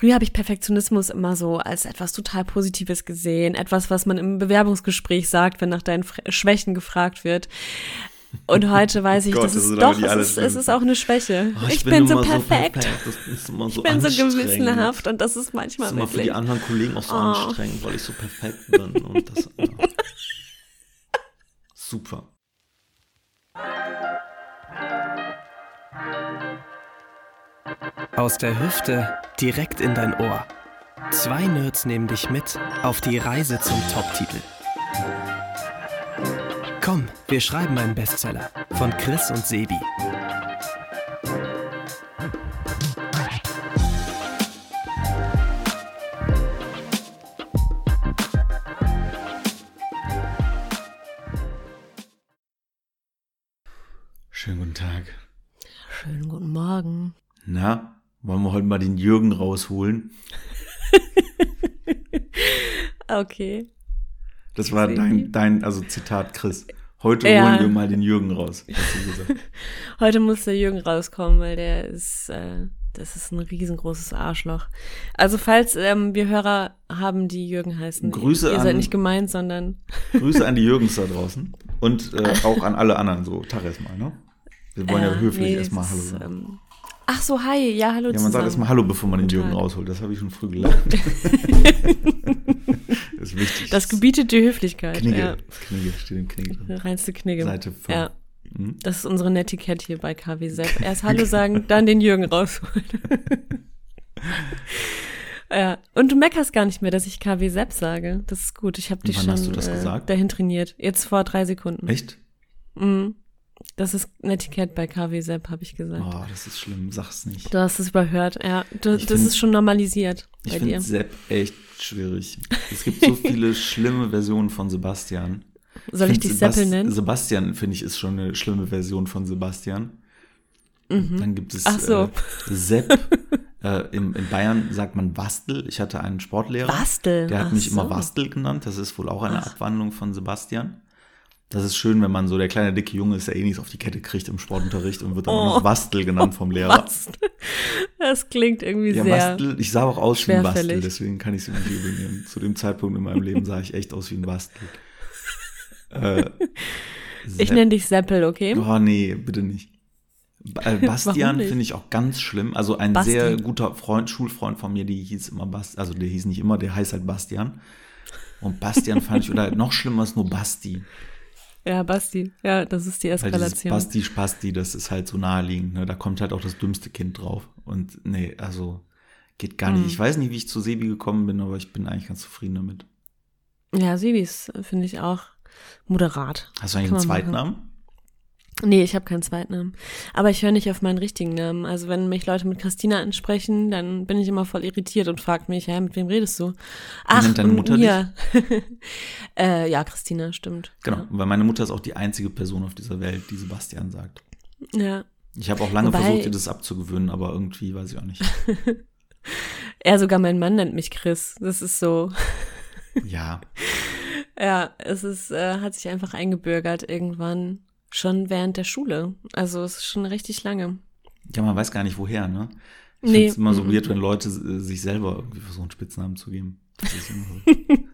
früher habe ich Perfektionismus immer so als etwas total Positives gesehen, etwas, was man im Bewerbungsgespräch sagt, wenn nach deinen Schwächen gefragt wird. Und heute weiß ich, Gott, das das ist doch, es ist, es ist auch eine Schwäche. Oh, ich, bin, so immer perfekt. Das ist immer so ich bin so gewissenhaft und das ist Das manchmal ist immer für die anderen Kollegen auch so Oh. anstrengend, weil ich so perfekt bin. Und das, ja. Super. Aus der Hüfte direkt in dein Ohr. Zwei Nerds nehmen dich mit auf die Reise zum Top-Titel. Komm, wir schreiben einen Bestseller von Chris und Sebi. Schönen guten Tag. Schönen guten Morgen. Na, wollen wir heute mal den Jürgen rausholen? Okay. Das war dein, dein, also Zitat Chris. Heute Ja. holen wir mal den Jürgen raus, hast du gesagt. Heute muss der Jürgen rauskommen, weil der ist, äh, das ist ein riesengroßes Arschloch. Also falls ähm, wir Hörer haben, die Jürgen heißen, Grüße ihr an- seid nicht gemeint, sondern Grüße an die Jürgens da draußen und äh, auch an alle anderen, so Tag erstmal, ne? Wir wollen ja Äh, höflich nee, erstmal Hallo sagen. ähm, Ach so, hi, ja, hallo Ja, man zusammen. sagt erstmal Hallo, bevor man den Jürgen rausholt. Das habe ich schon früh gelernt. das ist wichtig. Das gebietet die Höflichkeit. Knigge. Ja. Knigge, steht im Knigge drin. Reinste Knigge. Seite 5. Ja, Hm? das ist unsere Netiquette hier bei KW Sepp. Erst Hallo sagen, dann den Jürgen rausholen. ja, und du meckerst gar nicht mehr, dass ich KW Sepp sage. Das ist gut. Ich habe dich Wann schon hast du das äh, gesagt? dahin trainiert. Jetzt vor drei Sekunden. Echt? Mhm. Das ist Netiquette bei KW Sepp, habe ich gesagt. Oh, das ist schlimm. Sag's nicht. Du hast es überhört, ja. Du, Ich das find- ist schon normalisiert Ich bei finde dir. Sepp echt schwierig. Es gibt so viele schlimme Versionen von Sebastian. Soll ich find dich Sebast- Seppel nennen? Sebastian, finde ich, ist schon eine schlimme Version von Sebastian. Dann gibt es Mhm. Ach so. äh, Sepp. äh, in, in Bayern sagt man Wastel. Ich hatte einen Sportlehrer. Bastel. Der hat Ach mich so. immer Wastel genannt. Das ist wohl auch eine Abwandlung von Sebastian. Das ist schön, wenn man so der kleine dicke Junge ist, der eh nichts auf die Kette kriegt im Sportunterricht und wird dann Oh. noch Wastel genannt vom Lehrer. Was? Das klingt irgendwie Ja, sehr. Bastel, ich sah auch aus wie ein Bastel, deswegen kann ich es nicht übel nehmen. Zu dem Zeitpunkt in meinem Leben sah ich echt aus wie ein Bastel. Äh, Ich nenne dich Seppel, okay? Oh nee, bitte nicht. Äh, Bastian finde ich auch ganz schlimm. Also ein Basti. sehr guter Freund, Schulfreund von mir, die hieß immer Bast, also der hieß nicht immer, der heißt halt Bastian. Und Bastian fand ich, oder noch schlimmer ist nur Basti. Ja, Basti. Ja, das ist die Eskalation. Basti Spasti, das ist halt so naheliegend. Ne? Da kommt halt auch das dümmste Kind drauf. Und nee, also geht gar nicht. Ich weiß nicht, wie ich zu Sebi gekommen bin, aber ich bin eigentlich ganz zufrieden damit. Ja, Sibis äh, finde ich auch moderat. Hast du eigentlich einen zweiten. Namen? Nee, ich habe keinen zweiten Namen. Aber ich höre nicht auf meinen richtigen Namen. Also wenn mich Leute mit Christina ansprechen, dann bin ich immer voll irritiert und fragt mich, hä, mit wem redest du? Ach, nennt deine Mutter mir. äh, ja, Christina, stimmt. Genau, weil meine Mutter ist auch die einzige Person auf dieser Welt, die Sebastian sagt. Ja. Ich habe auch lange Wobei- versucht, ihr das abzugewöhnen, aber irgendwie weiß ich auch nicht. Er sogar mein Mann nennt mich Chris. Das ist so. Ja, Ja, es ist, äh, hat sich einfach eingebürgert irgendwann. Schon während der Schule. Also es ist schon richtig lange. ja, man weiß gar nicht woher, ne? Ich Nee. finde es immer so Mhm. weird, wenn Leute äh, sich selber irgendwie versuchen, Spitznamen zu geben. Das ist immer so.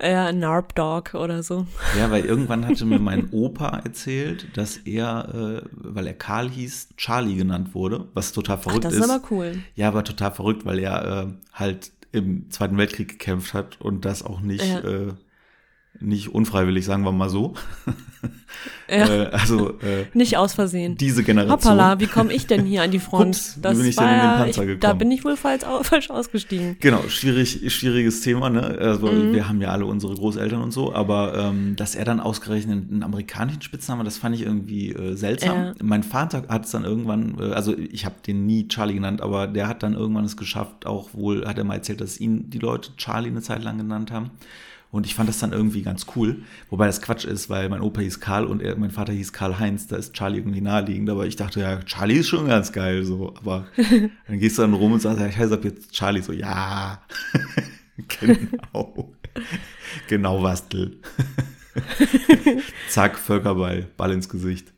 Ja, Narp Dog oder so. Ja, weil irgendwann hatte mir mein Opa erzählt, dass er, äh, weil er Karl hieß, Charlie genannt wurde, was total Ach, verrückt das ist. ist aber cool. Ja, aber total verrückt, weil er äh, halt im Zweiten Weltkrieg gekämpft hat und das auch nicht, Ja. äh, nicht unfreiwillig, sagen wir mal so. Ja. Äh, also äh, Nicht aus Versehen. diese Generation. Hoppala, wie komme ich denn hier an die Front? Ups, wie bin ich denn in den Panzer ich, gekommen? Da bin ich wohl falsch, falsch ausgestiegen. Genau, schwierig, schwieriges Thema, ne? Also Mhm. wir haben ja alle unsere Großeltern und so, aber ähm, dass er dann ausgerechnet einen amerikanischen Spitznamen, das fand ich irgendwie äh, seltsam. Ja. Mein Vater hat es dann irgendwann, äh, also ich habe den nie Charlie genannt, aber der hat dann irgendwann es geschafft, auch wohl, hat er mal erzählt, dass ihn die Leute Charlie eine Zeit lang genannt haben. Und ich fand das dann irgendwie ganz cool, wobei das Quatsch ist, weil mein Opa hieß Karl und er, mein Vater hieß Karl Heinz, da ist Charlie irgendwie naheliegend, aber ich dachte, ja, Charlie ist schon ganz geil, so, aber dann gehst du dann rum und sagst, ja, ich heiße ab jetzt Charlie, so, ja, genau, genau, Wastel. Zack, Völkerball, Ball ins Gesicht.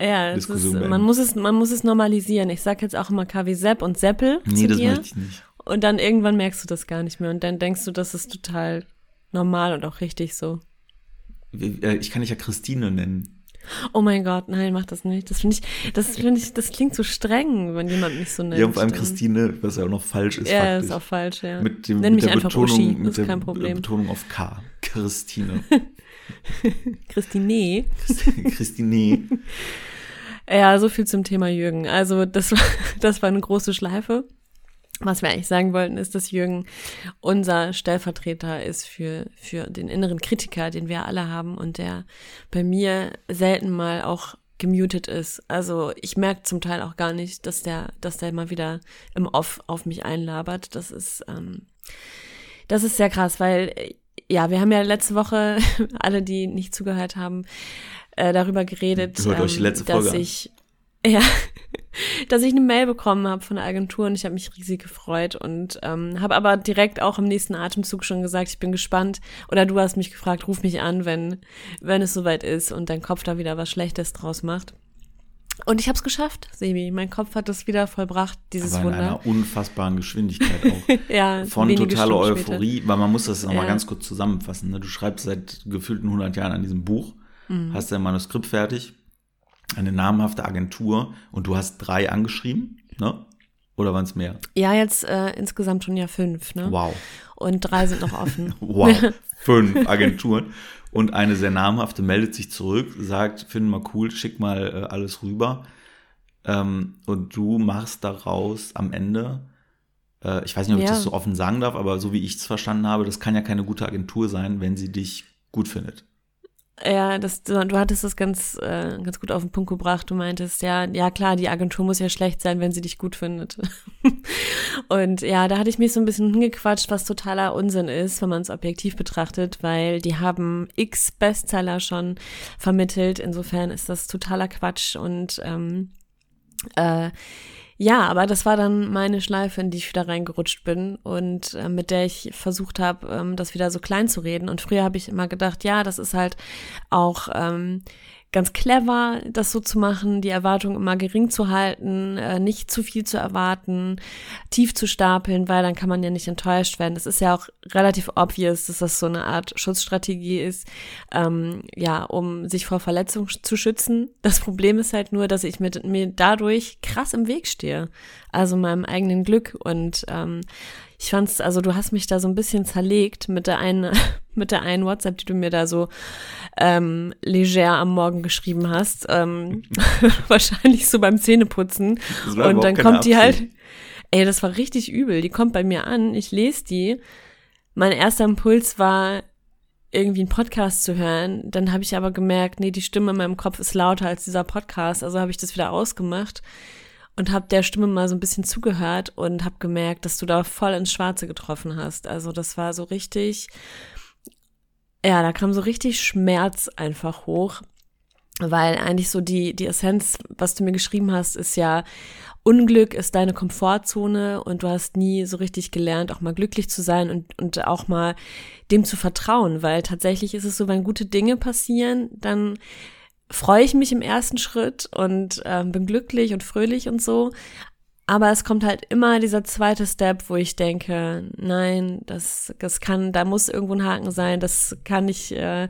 Ja, ist, man, muss es, man muss es normalisieren. Ich sag jetzt auch immer KW Sepp und Seppel Nee, zu das dir. möchte ich nicht. Und dann irgendwann merkst du das gar nicht mehr und dann denkst du, das ist total normal und auch richtig so. Äh, ich kann dich ja Christine nennen. Oh mein Gott, nein, mach das nicht. Das finde ich, das finde ich, das klingt so streng, wenn jemand mich so nennt. Ja, und vor allem Christine, was ja auch noch falsch ist. Ja, faktisch. ist auch falsch, ja. Mit, dem, Nenn mit mich der einfach Betonung, Uschi, mit der ist kein Problem. Betonung auf K. Christine. Christine. Christine. Ja, so viel zum Thema Jürgen. Also das war, das war eine große Schleife. Was wir eigentlich sagen wollten, ist, dass Jürgen unser Stellvertreter ist für, für den inneren Kritiker, den wir alle haben und der bei mir selten mal auch gemutet ist. Also ich merke zum Teil auch gar nicht, dass der, dass der mal wieder im Off auf mich einlabert. Das ist, ähm, das ist sehr krass, weil ja, wir haben ja letzte Woche, alle, die nicht zugehört haben, äh, darüber geredet, letzte dass ich ja, dass ich eine Mail bekommen habe von der Agentur und ich habe mich riesig gefreut und ähm, habe aber direkt auch im nächsten Atemzug schon gesagt, ich bin gespannt. Oder du hast mich gefragt, ruf mich an, wenn wenn es soweit ist und dein Kopf da wieder was Schlechtes draus macht. Und ich habe es geschafft, Sebi. Mein Kopf hat es wieder vollbracht, dieses Aber in Wunder. einer unfassbaren Geschwindigkeit auch. ja, Von totaler Stunden später. Euphorie, weil man muss das nochmal Ja. ganz kurz zusammenfassen. Ne? Du schreibst seit gefühlten 100 Jahren an diesem Buch, Mhm. hast dein Manuskript fertig, eine namhafte Agentur und du hast drei angeschrieben, ne? Oder waren es mehr? Ja, jetzt äh, insgesamt schon ja fünf, ne? Wow. Und drei sind noch offen. Wow. Fünf Agenturen. Und eine sehr namhafte meldet sich zurück, sagt, finden wir cool, schick mal äh, alles rüber. Ähm, und du machst daraus am Ende, äh, ich weiß nicht, ob ich Ja. das so offen sagen darf, aber so wie ich es verstanden habe, das kann ja keine gute Agentur sein, wenn sie dich gut findet. Ja, das, du, du hattest das ganz, äh, ganz gut auf den Punkt gebracht. Du meintest, ja, ja klar, die Agentur muss ja schlecht sein, wenn sie dich gut findet. Und ja, da hatte ich mich so ein bisschen hingequatscht, was totaler Unsinn ist, wenn man es objektiv betrachtet, weil die haben x Bestseller schon vermittelt. Insofern ist das totaler Quatsch und ähm, äh, ja, aber das war dann meine Schleife, in die ich wieder reingerutscht bin und äh, mit der ich versucht habe, ähm, das wieder so klein zu reden. Und früher habe ich immer gedacht, ja, das ist halt auch ähm, ganz clever, das so zu machen, die Erwartung immer gering zu halten, äh, nicht zu viel zu erwarten, tief zu stapeln, weil dann kann man ja nicht enttäuscht werden. Das ist ja auch relativ obvious, dass das so eine Art Schutzstrategie ist, ähm, ja, um sich vor Verletzung sch- zu schützen. Das Problem ist halt nur, dass ich mit mir dadurch krass im Weg stehe, also meinem eigenen Glück und ähm, ich fand's, also du hast mich da so ein bisschen zerlegt mit der einen, mit der einen WhatsApp, die du mir da so ähm, leger am Morgen geschrieben hast. Ähm, wahrscheinlich so beim Zähneputzen. Und dann kommt die halt, ey, das war richtig übel. Die kommt bei mir an, ich lese die. Mein erster Impuls war, irgendwie einen Podcast zu hören. Dann habe ich aber gemerkt, nee, die Stimme in meinem Kopf ist lauter als dieser Podcast. Also habe ich das wieder ausgemacht und habe der Stimme mal so ein bisschen zugehört und habe gemerkt, dass du da voll ins Schwarze getroffen hast. Also das war so richtig, ja, da kam so richtig Schmerz einfach hoch, weil eigentlich so die, die Essenz, was du mir geschrieben hast, ist ja, Unglück ist deine Komfortzone und du hast nie so richtig gelernt, auch mal glücklich zu sein und, und auch mal dem zu vertrauen, weil tatsächlich ist es so, wenn gute Dinge passieren, dann freue ich mich im ersten Schritt und ähm, bin glücklich und fröhlich und so. Aber es kommt halt immer dieser zweite Step, wo ich denke, nein, das, das kann, da muss irgendwo ein Haken sein, das kann nicht, äh,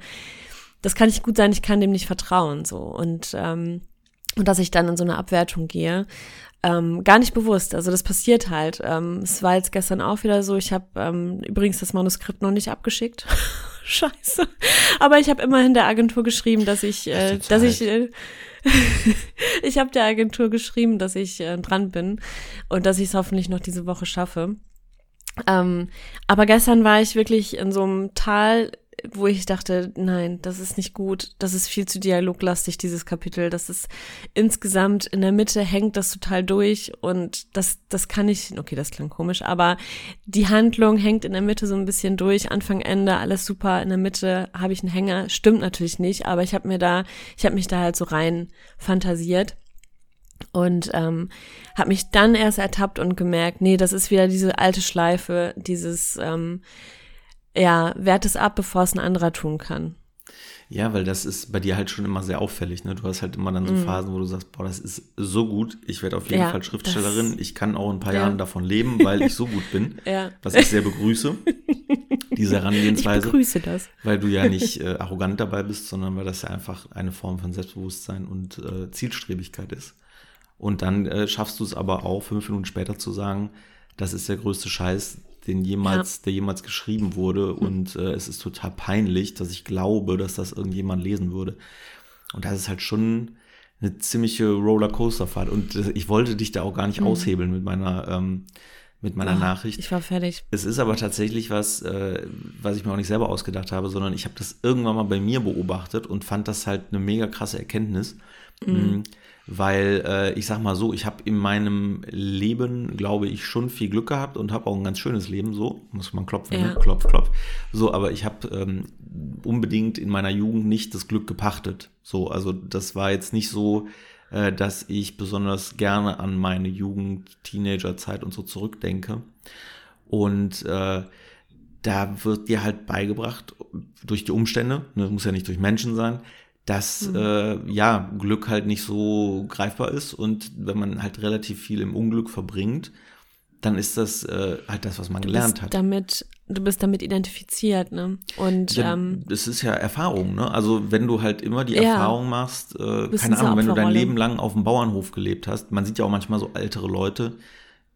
das kann nicht gut sein, ich kann dem nicht vertrauen, so. Und, ähm, und dass ich dann in so eine Abwertung gehe. Ähm, gar nicht bewusst, also das passiert halt. Ähm, es war jetzt gestern auch wieder so, ich habe ähm, übrigens das Manuskript noch nicht abgeschickt. Scheiße. Aber ich habe immerhin der Agentur geschrieben, dass ich, äh, du dass ich, äh, ich habe der Agentur geschrieben, dass ich äh, dran bin und dass ich es hoffentlich noch diese Woche schaffe. Ähm, aber gestern war ich wirklich in so einem Tal, wo ich dachte, nein, das ist nicht gut, das ist viel zu dialoglastig, dieses Kapitel. Das ist insgesamt in der Mitte hängt das total durch und das, das kann ich, okay, das klang komisch, aber die Handlung hängt in der Mitte so ein bisschen durch, Anfang, Ende, alles super, in der Mitte habe ich einen Hänger, stimmt natürlich nicht, aber ich habe mir da, ich habe mich da halt so rein fantasiert und ähm, habe mich dann erst ertappt und gemerkt, nee, das ist wieder diese alte Schleife, dieses ähm, ja, wert es ab, bevor es ein anderer tun kann. Ja, weil das ist bei dir halt schon immer sehr auffällig. Ne? Du hast halt immer dann so Phasen, wo du sagst, boah, das ist so gut, ich werde auf jeden Ja, Fall Schriftstellerin, ich kann auch in ein paar Ja. Jahren davon leben, weil ich so gut bin, Ja. was ich sehr begrüße, diese Ich Herangehensweise, begrüße das. weil du ja nicht äh, arrogant dabei bist, sondern weil das ja einfach eine Form von Selbstbewusstsein und äh, Zielstrebigkeit ist. Und dann äh, schaffst du es aber auch, fünf Minuten später zu sagen, das ist der größte Scheiß, den jemals, der jemals geschrieben wurde. Und äh, es ist total peinlich, dass ich glaube, dass das irgendjemand lesen würde. Und das ist halt schon eine ziemliche Rollercoasterfahrt. Und äh, ich wollte dich da auch gar nicht aushebeln mit meiner, ähm, mit meiner Oh, Nachricht. Ich war fertig. Es ist aber tatsächlich was, äh, was ich mir auch nicht selber ausgedacht habe, sondern ich habe das irgendwann mal bei mir beobachtet und fand das halt eine mega krasse Erkenntnis. Mhm. Weil äh, ich sag mal so, ich habe in meinem Leben, glaube ich, schon viel Glück gehabt und habe auch ein ganz schönes Leben. So muss man klopfen, Ja. ne? klopf, klopf. So, aber ich habe ähm, unbedingt in meiner Jugend nicht das Glück gepachtet. So, also das war jetzt nicht so, äh, dass ich besonders gerne an meine Jugend, Teenagerzeit und so zurückdenke. Und äh, da wird dir halt beigebracht, durch die Umstände, ne, muss ja nicht durch Menschen sein, dass äh, ja Glück halt nicht so greifbar ist und wenn man halt relativ viel im Unglück verbringt, dann ist das äh, halt das, was man Du gelernt hat. damit, du bist damit identifiziert, ne? Und Ja, ähm, das ist ja Erfahrung, ne? Also wenn du halt immer die Ja. Erfahrung machst, äh, keine Ahnung, wenn du dein. Leben lang auf dem Bauernhof gelebt hast, man sieht ja auch manchmal so ältere Leute,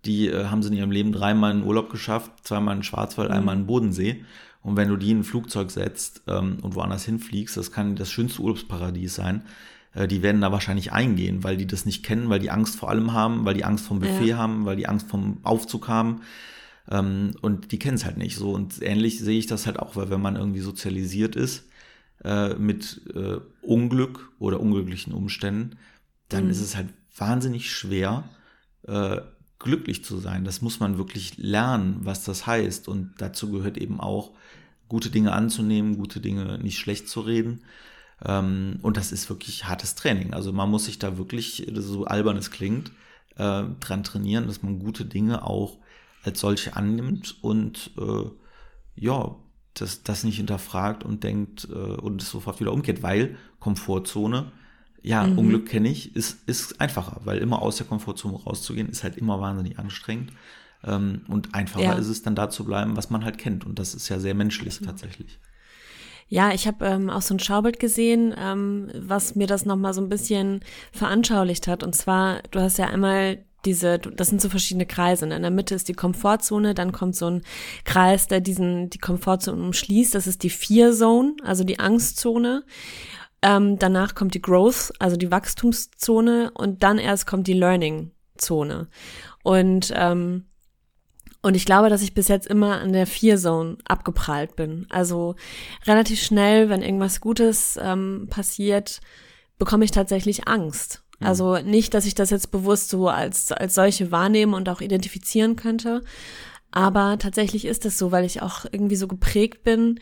die äh, haben sie in ihrem Leben dreimal in Urlaub geschafft, zweimal in Schwarzwald, einmal in den Bodensee. Und wenn du die in ein Flugzeug setzt ähm, und woanders hinfliegst, das kann das schönste Urlaubsparadies sein. Äh, die werden da wahrscheinlich eingehen, weil die das nicht kennen, weil die Angst vor allem haben, weil die Angst vom Buffet Ja. haben, weil die Angst vom Aufzug haben. Ähm, und die kennen es halt nicht so. Und ähnlich sehe ich das halt auch, weil wenn man irgendwie sozialisiert ist äh, mit äh, Unglück oder unglücklichen Umständen, dann Mhm. ist es halt wahnsinnig schwer, äh, glücklich zu sein. Das muss man wirklich lernen, was das heißt. Und dazu gehört eben auch, gute Dinge anzunehmen, gute Dinge nicht schlecht zu reden. Ähm, und das ist wirklich hartes Training. Also man muss sich da wirklich, so albern es klingt, äh, dran trainieren, dass man gute Dinge auch als solche annimmt und äh, ja, das, das nicht hinterfragt und denkt äh, und es sofort wieder umgeht, weil Komfortzone, ja, Mhm. Unglück kenne ich, ist, ist einfacher, weil immer aus der Komfortzone rauszugehen, ist halt immer wahnsinnig anstrengend. Ähm, und einfacher Ja. ist es dann da zu bleiben, was man halt kennt. Und das ist ja sehr menschlich tatsächlich. Ja, ich habe ähm, auch so ein Schaubild gesehen, ähm, was mir das nochmal so ein bisschen veranschaulicht hat. Und zwar, du hast ja einmal diese, das sind so verschiedene Kreise. In der Mitte ist die Komfortzone, dann kommt so ein Kreis, der diesen, die Komfortzone umschließt. Das ist die Fear Zone, also die Angstzone. Ähm, danach kommt die Growth, also die Wachstumszone. Und dann erst kommt die Learning-Zone. Und ähm, und ich glaube, dass ich bis jetzt immer an der Fear Zone abgeprallt bin. Also relativ schnell, wenn irgendwas Gutes ähm, passiert, bekomme ich tatsächlich Angst. Also nicht, dass ich das jetzt bewusst so als, als solche wahrnehme und auch identifizieren könnte. Aber tatsächlich ist es so, weil ich auch irgendwie so geprägt bin,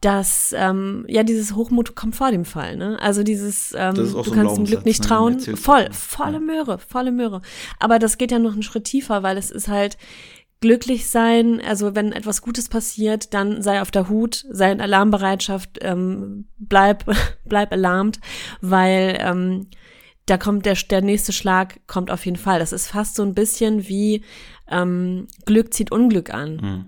dass ähm, ja dieses Hochmut kommt vor dem Fall. Ne? Also dieses ähm, Das du so kannst dem Glück nicht ne, trauen. Voll, volle. Möhre, volle Möhre. Aber das geht ja noch einen Schritt tiefer, weil es ist halt glücklich sein, also wenn etwas Gutes passiert, dann sei auf der Hut, sei in Alarmbereitschaft, ähm, bleib, bleib alarmt, weil ähm, da kommt der, der nächste Schlag kommt auf jeden Fall. Das ist fast so ein bisschen wie ähm, Glück zieht Unglück an. Mhm.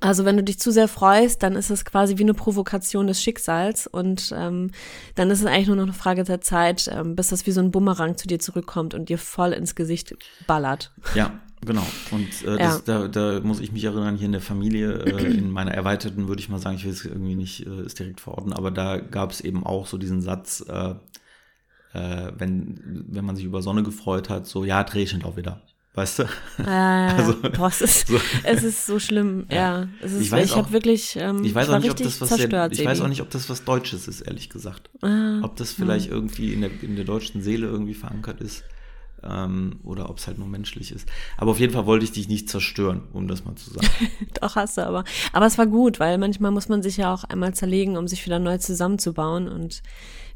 Also wenn du dich zu sehr freust, dann ist es quasi wie eine Provokation des Schicksals und ähm, dann ist es eigentlich nur noch eine Frage der Zeit, ähm, bis das wie so ein Bumerang zu dir zurückkommt und dir voll ins Gesicht ballert. Ja, genau. Und äh, das, da, da muss ich mich erinnern, hier in der Familie, äh, in meiner erweiterten, würde ich mal sagen, ich will es irgendwie nicht äh, ist direkt verorten, aber da gab es eben auch so diesen Satz, äh, äh, wenn, wenn man sich über Sonne gefreut hat, so, ja, es regnet auch wieder. Weißt du? Äh, Also, boah, es ist, so. es ist so schlimm. Ja, es ist, Ich ich, weiß ich auch- habe wirklich, ähm, Ich weiß auch nicht, ob das was zerstört. sehr, ich weiß auch nicht, ob das was Deutsches ist, ehrlich gesagt. Ah, Ob das vielleicht irgendwie in der, in der deutschen Seele irgendwie verankert ist. Ähm, oder ob es halt nur menschlich ist. Aber auf jeden Fall wollte ich dich nicht zerstören, um das mal zu sagen. Doch hast du aber. Aber es war gut, weil manchmal muss man sich ja auch einmal zerlegen, um sich wieder neu zusammenzubauen. Und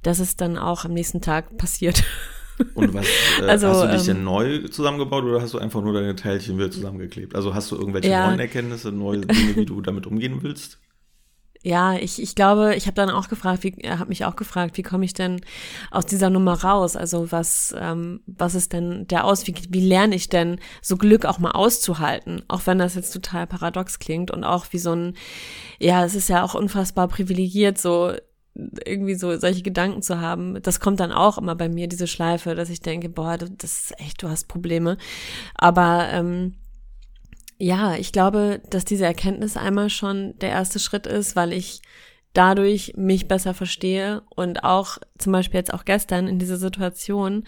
das ist dann auch am nächsten Tag passiert. Und was, äh, Also, hast du dich ähm, denn neu zusammengebaut oder hast du einfach nur deine Teilchen wieder zusammengeklebt? Also hast du irgendwelche Ja. neuen Erkenntnisse, neue Dinge, wie du damit umgehen willst? Ja, ich, ich glaube, ich habe dann auch gefragt, wie habe mich auch gefragt, wie komme ich denn aus dieser Nummer raus? Also was ähm, was ist denn der aus? Wie, wie lerne ich denn so Glück auch mal auszuhalten? Auch wenn das jetzt total paradox klingt und auch wie so ein ja, es ist ja auch unfassbar privilegiert so irgendwie so solche Gedanken zu haben, das kommt dann auch immer bei mir, diese Schleife, dass ich denke, boah, das ist echt, du hast Probleme. Aber ähm, ja, ich glaube, dass diese Erkenntnis einmal schon der erste Schritt ist, weil ich dadurch mich besser verstehe und auch zum Beispiel jetzt auch gestern in dieser Situation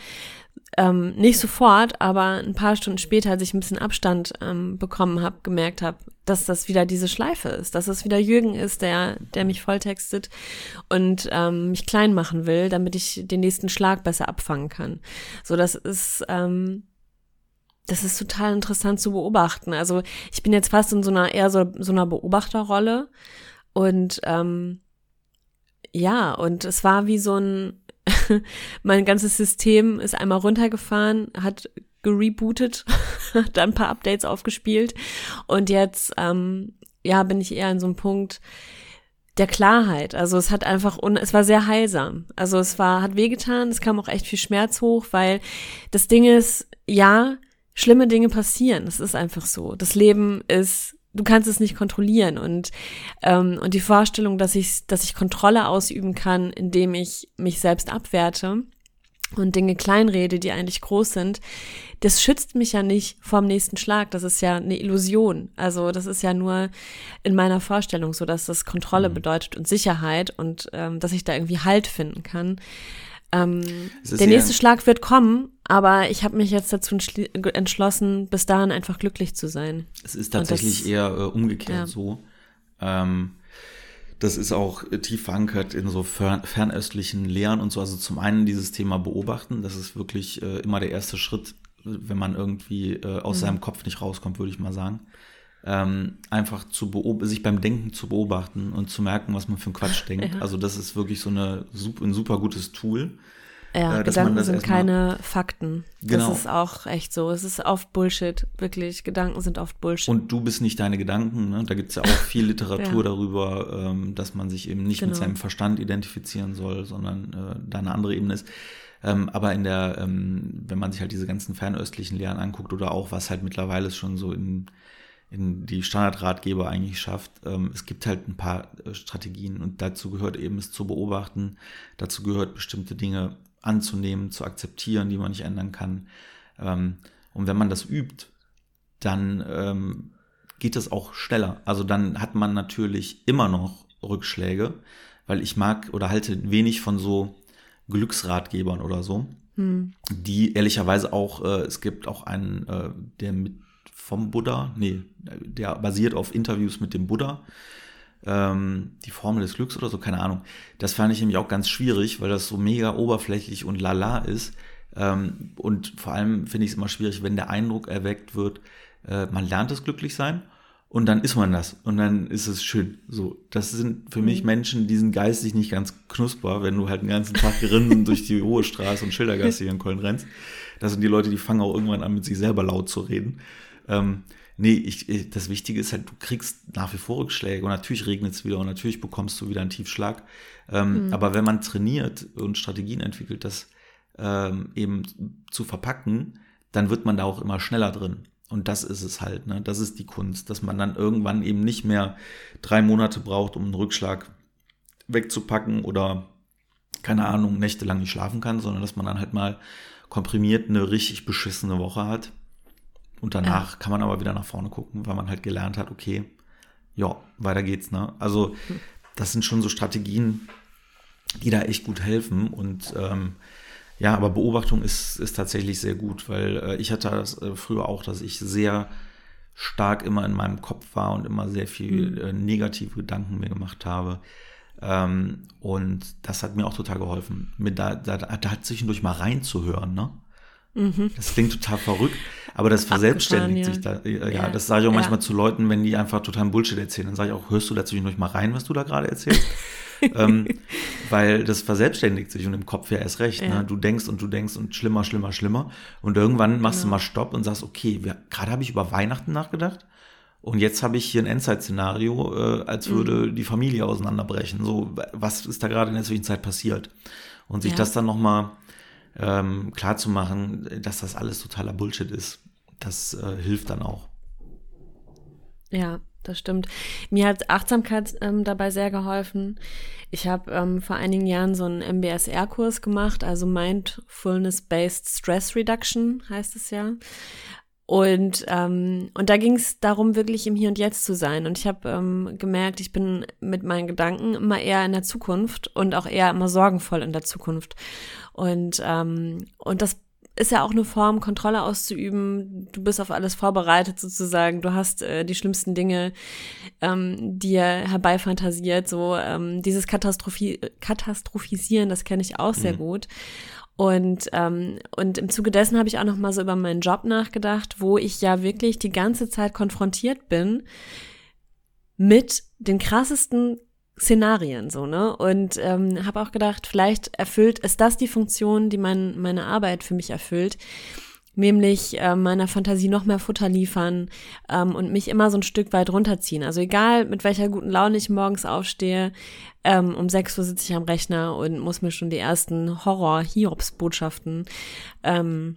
ähm, nicht sofort, aber ein paar Stunden später, als ich ein bisschen Abstand ähm, bekommen habe, gemerkt habe, dass das wieder diese Schleife ist, dass es wieder Jürgen ist, der, der mich volltextet und ähm, mich klein machen will, damit ich den nächsten Schlag besser abfangen kann. So, das ist ähm, das ist total interessant zu beobachten. Also ich bin jetzt fast in so einer eher so, so einer Beobachterrolle und ähm, ja, und es war wie so ein, mein ganzes System ist einmal runtergefahren, hat gerebootet, hat dann ein paar Updates aufgespielt und jetzt, ähm, ja, bin ich eher in so einem Punkt der Klarheit. Also es hat einfach, un es war sehr heilsam. Also es war, hat wehgetan, es kam auch echt viel Schmerz hoch, weil das Ding ist, ja, schlimme Dinge passieren. Es ist einfach so. Das Leben ist, du kannst es nicht kontrollieren und ähm, und die Vorstellung, dass ich, dass ich Kontrolle ausüben kann, indem ich mich selbst abwerte und Dinge kleinrede, die eigentlich groß sind, das schützt mich ja nicht vorm nächsten Schlag. Das ist ja eine Illusion. Also das ist ja nur in meiner Vorstellung so, dass das Kontrolle mhm. bedeutet und Sicherheit und ähm, dass ich da irgendwie Halt finden kann. Ähm, der nächste Schlag wird kommen, aber ich habe mich jetzt dazu entschlossen, bis dahin einfach glücklich zu sein. Es ist tatsächlich das, eher äh, umgekehrt ja. so. Ähm, das ist auch tief verankert in so fern, fernöstlichen Lehren und so. Also zum einen dieses Thema beobachten, das ist wirklich äh, immer der erste Schritt, wenn man irgendwie äh, aus mhm. seinem Kopf nicht rauskommt, würde ich mal sagen. Ähm, einfach zu sich beim Denken zu beobachten und zu merken, was man für einen Quatsch denkt. Ja. Also das ist wirklich so eine, ein super gutes Tool. Ja, äh, Gedanken sind keine Fakten. Genau. Das ist auch echt so. Es ist oft Bullshit, wirklich. Gedanken sind oft Bullshit. Und du bist nicht deine Gedanken. Ne? Da gibt es ja auch viel Literatur ja. darüber, ähm, dass man sich eben nicht genau. mit seinem Verstand identifizieren soll, sondern äh, da eine andere Ebene ist. Ähm, aber in der, ähm, wenn man sich halt diese ganzen fernöstlichen Lehren anguckt oder auch was halt mittlerweile schon so in, in die Standardratgeber eigentlich schafft, ähm, es gibt halt ein paar äh, Strategien und dazu gehört eben es zu beobachten, dazu gehört bestimmte Dinge anzunehmen, zu akzeptieren, die man nicht ändern kann. Ähm, und wenn man das übt, dann ähm, geht es auch schneller. Also dann hat man natürlich immer noch Rückschläge, weil ich mag oder halte wenig von so Glücksratgebern oder so, hm. die ehrlicherweise auch, äh, es gibt auch einen, äh, der mit vom Buddha, nee, der basiert auf Interviews mit dem Buddha ähm, die Formel des Glücks oder so, keine Ahnung. Das fand ich nämlich auch ganz schwierig, weil das so mega oberflächlich und lala ist. Ähm, und vor allem finde ich es immer schwierig, wenn der Eindruck erweckt wird, äh, man lernt das Glücklichsein und dann ist man das und dann ist es schön. So, das sind für mich mhm. Menschen, die sind geistig nicht ganz knusper, wenn du halt den ganzen Tag gerinnend durch die Hohe Straße und Schildergasse hier in Köln rennst. Das sind die Leute, die fangen auch irgendwann an, mit sich selber laut zu reden. Ähm, Nee, ich, das Wichtige ist halt, du kriegst nach wie vor Rückschläge und natürlich regnet es wieder und natürlich bekommst du wieder einen Tiefschlag. Ähm, mhm. Aber wenn man trainiert und Strategien entwickelt, das ähm, eben zu verpacken, dann wird man da auch immer schneller drin. Und das ist es halt, ne? Das ist die Kunst, dass man dann irgendwann eben nicht mehr drei Monate braucht, um einen Rückschlag wegzupacken oder keine Ahnung, nächtelang nicht schlafen kann, sondern dass man dann halt mal komprimiert eine richtig beschissene Woche hat und danach ja. kann man aber wieder nach vorne gucken, weil man halt gelernt hat, okay, ja, weiter geht's, ne? Also, das sind schon so Strategien, die da echt gut helfen. Und ähm, ja, aber Beobachtung ist, ist tatsächlich sehr gut, weil äh, ich hatte das äh, früher auch, dass ich sehr stark immer in meinem Kopf war und immer sehr viel mhm. äh, negative Gedanken mir gemacht habe. Ähm, und das hat mir auch total geholfen, mit da, da, da zwischendurch mal reinzuhören, ne? Mhm. Das klingt total verrückt, aber das verselbstständigt ja. sich da. Ja, ja, das sage ich auch ja. manchmal zu Leuten, wenn die einfach total Bullshit erzählen. Dann sage ich auch, hörst du dazwischen noch mal rein, was du da gerade erzählst? ähm, weil das verselbstständigt sich und im Kopf ja erst recht. Ne? Du denkst und du denkst und schlimmer, schlimmer, schlimmer. Und irgendwann machst genau. du mal Stopp und sagst, okay, gerade habe ich über Weihnachten nachgedacht Und jetzt habe ich hier ein Endzeit-Szenario, äh, als würde Mhm. die Familie auseinanderbrechen. So, was ist da gerade in der Zwischenzeit passiert? Und sich Ja. das dann nochmal ähm, klar zu machen, dass das alles totaler Bullshit ist, das äh, hilft dann auch. Ja, das stimmt. Mir hat Achtsamkeit ähm, dabei sehr geholfen. Ich habe ähm, vor einigen Jahren so einen MBSR-Kurs gemacht, also Mindfulness-Based Stress Reduction heißt es ja. Und, ähm, und da ging es darum, wirklich im Hier und Jetzt zu sein. Und ich habe ähm, gemerkt, ich bin mit meinen Gedanken immer eher in der Zukunft und auch eher immer sorgenvoll in der Zukunft. Und, ähm, und das ist ja auch eine Form, Kontrolle auszuüben. Du bist auf alles vorbereitet sozusagen. Du hast äh, die schlimmsten Dinge ähm, dir herbeifantasiert. So ähm, dieses Katastrophi Katastrophisieren, das kenne ich auch sehr Mhm. gut. Und, ähm, und im Zuge dessen habe ich auch noch mal so über meinen Job nachgedacht, wo ich ja wirklich die ganze Zeit konfrontiert bin mit den krassesten Szenarien so, ne? Und ähm, habe auch gedacht, vielleicht erfüllt, ist das die Funktion, die mein, meine Arbeit für mich erfüllt, nämlich äh, meiner Fantasie noch mehr Futter liefern ähm, und mich immer so ein Stück weit runterziehen. Also egal, mit welcher guten Laune ich morgens aufstehe, ähm, um 6 Uhr sitze ich am Rechner und muss mir schon die ersten Horror-Hiobs-Botschaften ähm,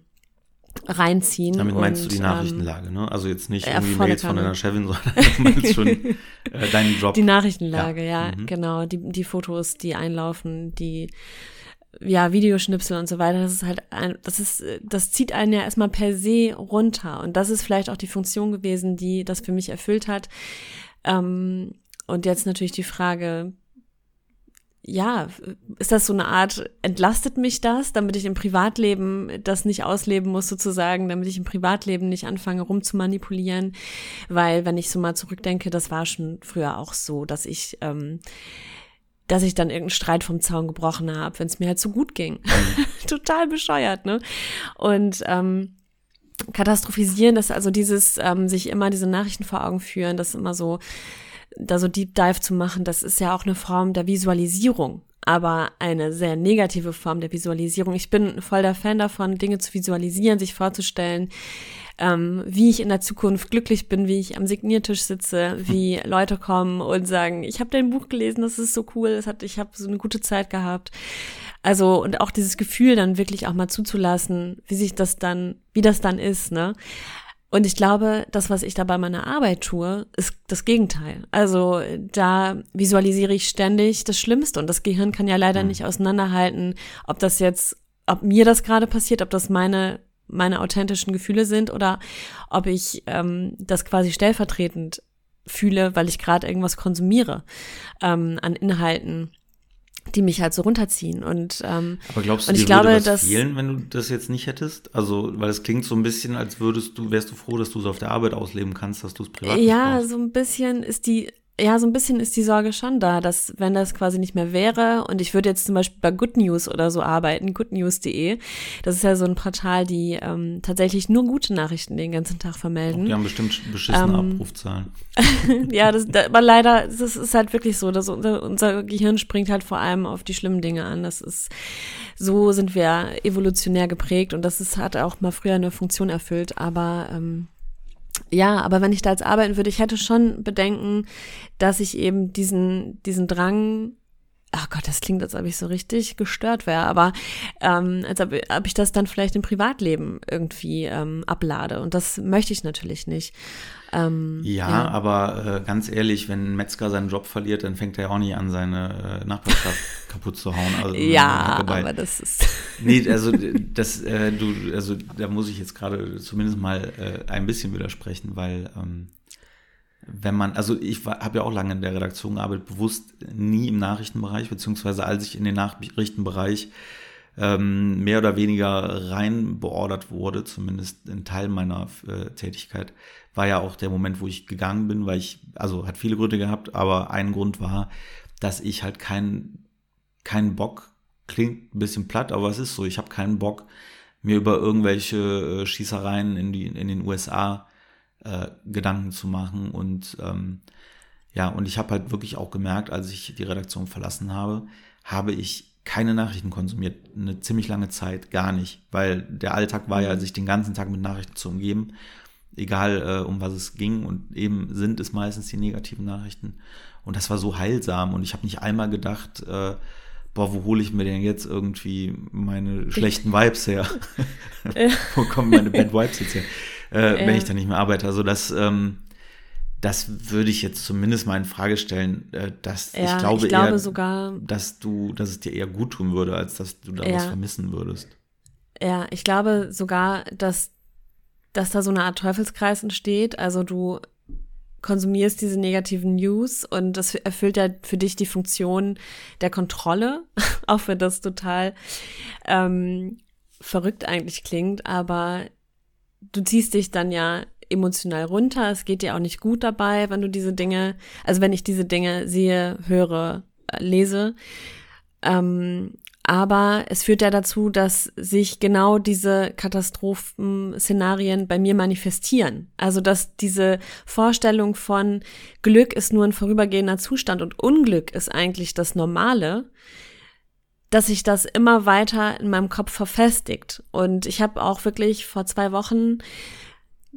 reinziehen. Damit meinst und, du die ähm, Nachrichtenlage, ne? Also jetzt nicht ja, irgendwie Mails von deiner Chefin, sondern meinst schon äh, deinen Job. Die Nachrichtenlage, Ja. ja, Mhm. genau. Die, die Fotos, die einlaufen, die ja, Videoschnipsel und so weiter, das ist halt ein, das ist, das zieht einen ja erstmal per se runter. Und das ist vielleicht auch die Funktion gewesen, die das für mich erfüllt hat. Ähm, und jetzt natürlich die Frage, ja, ist das so eine Art, entlastet mich das, damit ich im Privatleben das nicht ausleben muss sozusagen, damit ich im Privatleben nicht anfange rumzumanipulieren, weil wenn ich so mal zurückdenke, das war schon früher auch so, dass ich, ähm, dass ich dann irgendeinen Streit vom Zaun gebrochen habe, wenn es mir halt so gut ging. Total bescheuert, ne? Und ähm, katastrophisieren, das also dieses ähm, sich immer diese Nachrichten vor Augen führen, das immer so da so Deep Dive zu machen, das ist ja auch eine Form der Visualisierung, aber eine sehr negative Form der Visualisierung. Ich bin voll der Fan davon, Dinge zu visualisieren, sich vorzustellen, ähm, wie ich in der Zukunft glücklich bin, wie ich am Signiertisch sitze, wie Leute kommen und sagen, ich habe dein Buch gelesen, das ist so cool, das hat, ich habe so eine gute Zeit gehabt. Also und auch dieses Gefühl dann wirklich auch mal zuzulassen, wie sich das dann, wie das dann ist, ne? Und ich glaube, das, was ich da bei meiner Arbeit tue, ist das Gegenteil. Also da visualisiere ich ständig das Schlimmste und das Gehirn kann ja leider Mhm. nicht auseinanderhalten, ob das jetzt, ob mir das gerade passiert, ob das meine meine authentischen Gefühle sind oder ob ich ähm, das quasi stellvertretend fühle, weil ich gerade irgendwas konsumiere ähm, an Inhalten, die mich halt so runterziehen. Und ähm, Aber glaubst du, Und ich glaube, würde was dass- fehlen, wenn du das jetzt nicht hättest? Also, weil es klingt so ein bisschen, als würdest du, wärst du froh, dass du es auf der Arbeit ausleben kannst, dass du es privat ja, so ein bisschen ist die, ja, so ein bisschen ist die Sorge schon da, dass wenn das quasi nicht mehr wäre und ich würde jetzt zum Beispiel bei Good News oder so arbeiten, goodnews.de, das ist ja so ein Portal, die ähm, tatsächlich nur gute Nachrichten den ganzen Tag vermelden. Die haben bestimmt beschissene Ähm, Abrufzahlen. ja, das, da, aber leider, das ist halt wirklich so, dass unser, unser Gehirn springt halt vor allem auf die schlimmen Dinge an. Das ist, so sind wir evolutionär geprägt und das ist, hat auch mal früher eine Funktion erfüllt, aber ähm, ja, aber wenn ich da jetzt arbeiten würde, ich hätte schon Bedenken, dass ich eben diesen, diesen Drang, ach Gott, das klingt, als ob ich so richtig gestört wäre, aber ähm, als ob, ob ich das dann vielleicht im Privatleben irgendwie ähm, ablade. Und das möchte ich natürlich nicht. Ähm, Ja, aber äh, ganz ehrlich, wenn ein Metzger seinen Job verliert, dann fängt er ja auch nicht an, seine äh, Nachbarschaft kaputt zu hauen. Also, ja, aber das ist. Nee, also das, äh, du, also da muss ich jetzt gerade zumindest mal äh, ein bisschen widersprechen, weil ähm, wenn man, also ich habe ja auch lange in der Redaktion gearbeitet, bewusst nie im Nachrichtenbereich, beziehungsweise als ich in den Nachrichtenbereich ähm, mehr oder weniger rein beordert wurde, zumindest ein Teil meiner äh, Tätigkeit, war ja auch der Moment, wo ich gegangen bin, weil ich, also hat viele Gründe gehabt, aber ein Grund war, dass ich halt keinen keinen Bock, klingt ein bisschen platt, aber es ist so, ich habe keinen Bock, mir über irgendwelche äh, Schießereien in, die, in den USA äh, Gedanken zu machen und ähm, ja, und ich habe halt wirklich auch gemerkt, als ich die Redaktion verlassen habe, habe ich keine Nachrichten konsumiert, eine ziemlich lange Zeit gar nicht, weil der Alltag war ja, sich den ganzen Tag mit Nachrichten zu umgeben egal äh, um was es ging. Und eben sind es meistens die negativen Nachrichten. Und das war so heilsam. Und ich habe nicht einmal gedacht, äh, boah, wo hole ich mir denn jetzt irgendwie meine schlechten Vibes her? wo kommen meine Bad Vibes jetzt her? Äh. Wenn ich da nicht mehr arbeite. Also das, ähm, das würde ich jetzt zumindest mal in Frage stellen, äh, dass ja, ich glaube, ich glaube eher, sogar, dass du, dass es dir eher gut tun würde, als dass du da ja. was vermissen würdest. Ja, ich glaube sogar, dass, dass da so eine Art Teufelskreis entsteht. Also du konsumierst diese negativen News und das erfüllt ja für dich die Funktion der Kontrolle, auch wenn das total ähm, verrückt eigentlich klingt, aber du ziehst dich dann ja emotional runter, es geht dir auch nicht gut dabei, wenn du diese Dinge, also wenn ich diese Dinge sehe, höre, äh, lese. Ähm, aber es führt ja dazu, dass sich genau diese Katastrophenszenarien bei mir manifestieren. Also dass diese Vorstellung von Glück ist nur ein vorübergehender Zustand und Unglück ist eigentlich das Normale, dass sich das immer weiter in meinem Kopf verfestigt. Und ich habe auch wirklich vor zwei Wochen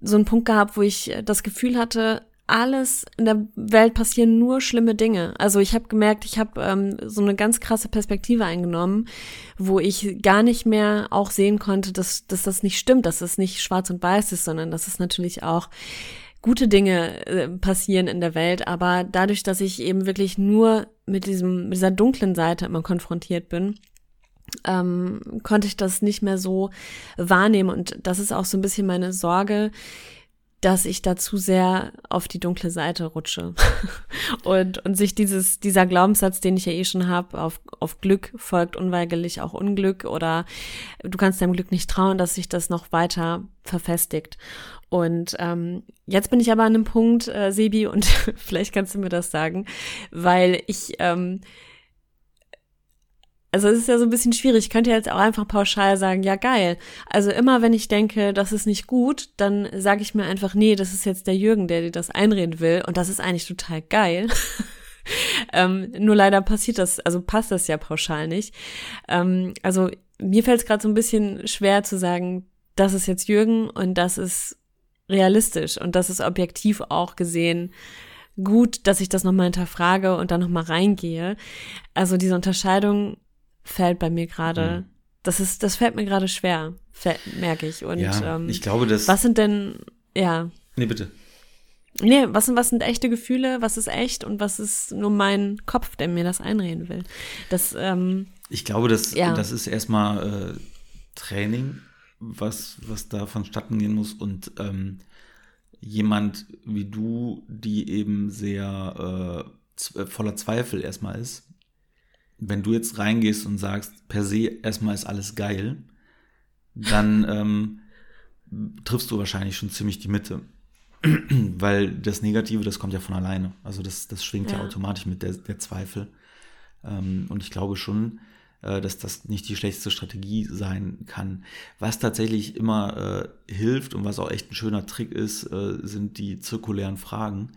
so einen Punkt gehabt, wo ich das Gefühl hatte, alles in der Welt passieren nur schlimme Dinge. Also ich habe gemerkt, ich habe ähm, so eine ganz krasse Perspektive eingenommen, wo ich gar nicht mehr auch sehen konnte, dass, dass das nicht stimmt, dass es nicht schwarz und weiß ist, sondern dass es natürlich auch gute Dinge äh, passieren in der Welt. Aber dadurch, dass ich eben wirklich nur mit diesem, mit dieser dunklen Seite immer konfrontiert bin, ähm, konnte ich das nicht mehr so wahrnehmen. Und das ist auch so ein bisschen meine Sorge, dass ich da zu sehr auf die dunkle Seite rutsche. und, und sich dieses, dieser Glaubenssatz, den ich ja eh schon habe, auf, auf Glück folgt unweigerlich auch Unglück oder du kannst deinem Glück nicht trauen, dass sich das noch weiter verfestigt. Und ähm, jetzt bin ich aber an einem Punkt, äh, Sebi, und vielleicht kannst du mir das sagen, weil ich ähm, also es ist ja so ein bisschen schwierig. Ich könnte jetzt auch einfach pauschal sagen, ja geil. Also immer wenn ich denke, das ist nicht gut, dann sage ich mir einfach, nee, das ist jetzt der Jürgen, der dir das einreden will. Und das ist eigentlich total geil. ähm, nur leider passiert das, also passt das ja pauschal nicht. Ähm, also mir fällt es gerade so ein bisschen schwer zu sagen, das ist jetzt Jürgen und das ist realistisch und das ist objektiv auch gesehen gut, dass ich das nochmal hinterfrage und dann nochmal reingehe. Also diese Unterscheidung fällt bei mir gerade. Mhm. Das ist, das fällt mir gerade schwer, merke ich. Und ja, ähm, ich glaube, dass. Was sind denn, ja. Nee, bitte. Nee, was sind, was sind echte Gefühle, was ist echt und was ist nur mein Kopf, der mir das einreden will? Das, ähm, ich glaube, das, ja. das ist erstmal äh, Training, was, was da vonstatten gehen muss und ähm, jemand wie du, die eben sehr äh, voller Zweifel erstmal ist, wenn du jetzt reingehst und sagst, per se erstmal ist alles geil, dann ähm, triffst du wahrscheinlich schon ziemlich die Mitte. Weil das Negative, das kommt ja von alleine. Also das, das schwingt ja, ja automatisch mit der, der Zweifel. Ähm, und ich glaube schon, äh, dass das nicht die schlechteste Strategie sein kann. Was tatsächlich immer äh, hilft und was auch echt ein schöner Trick ist, äh, sind die zirkulären Fragen,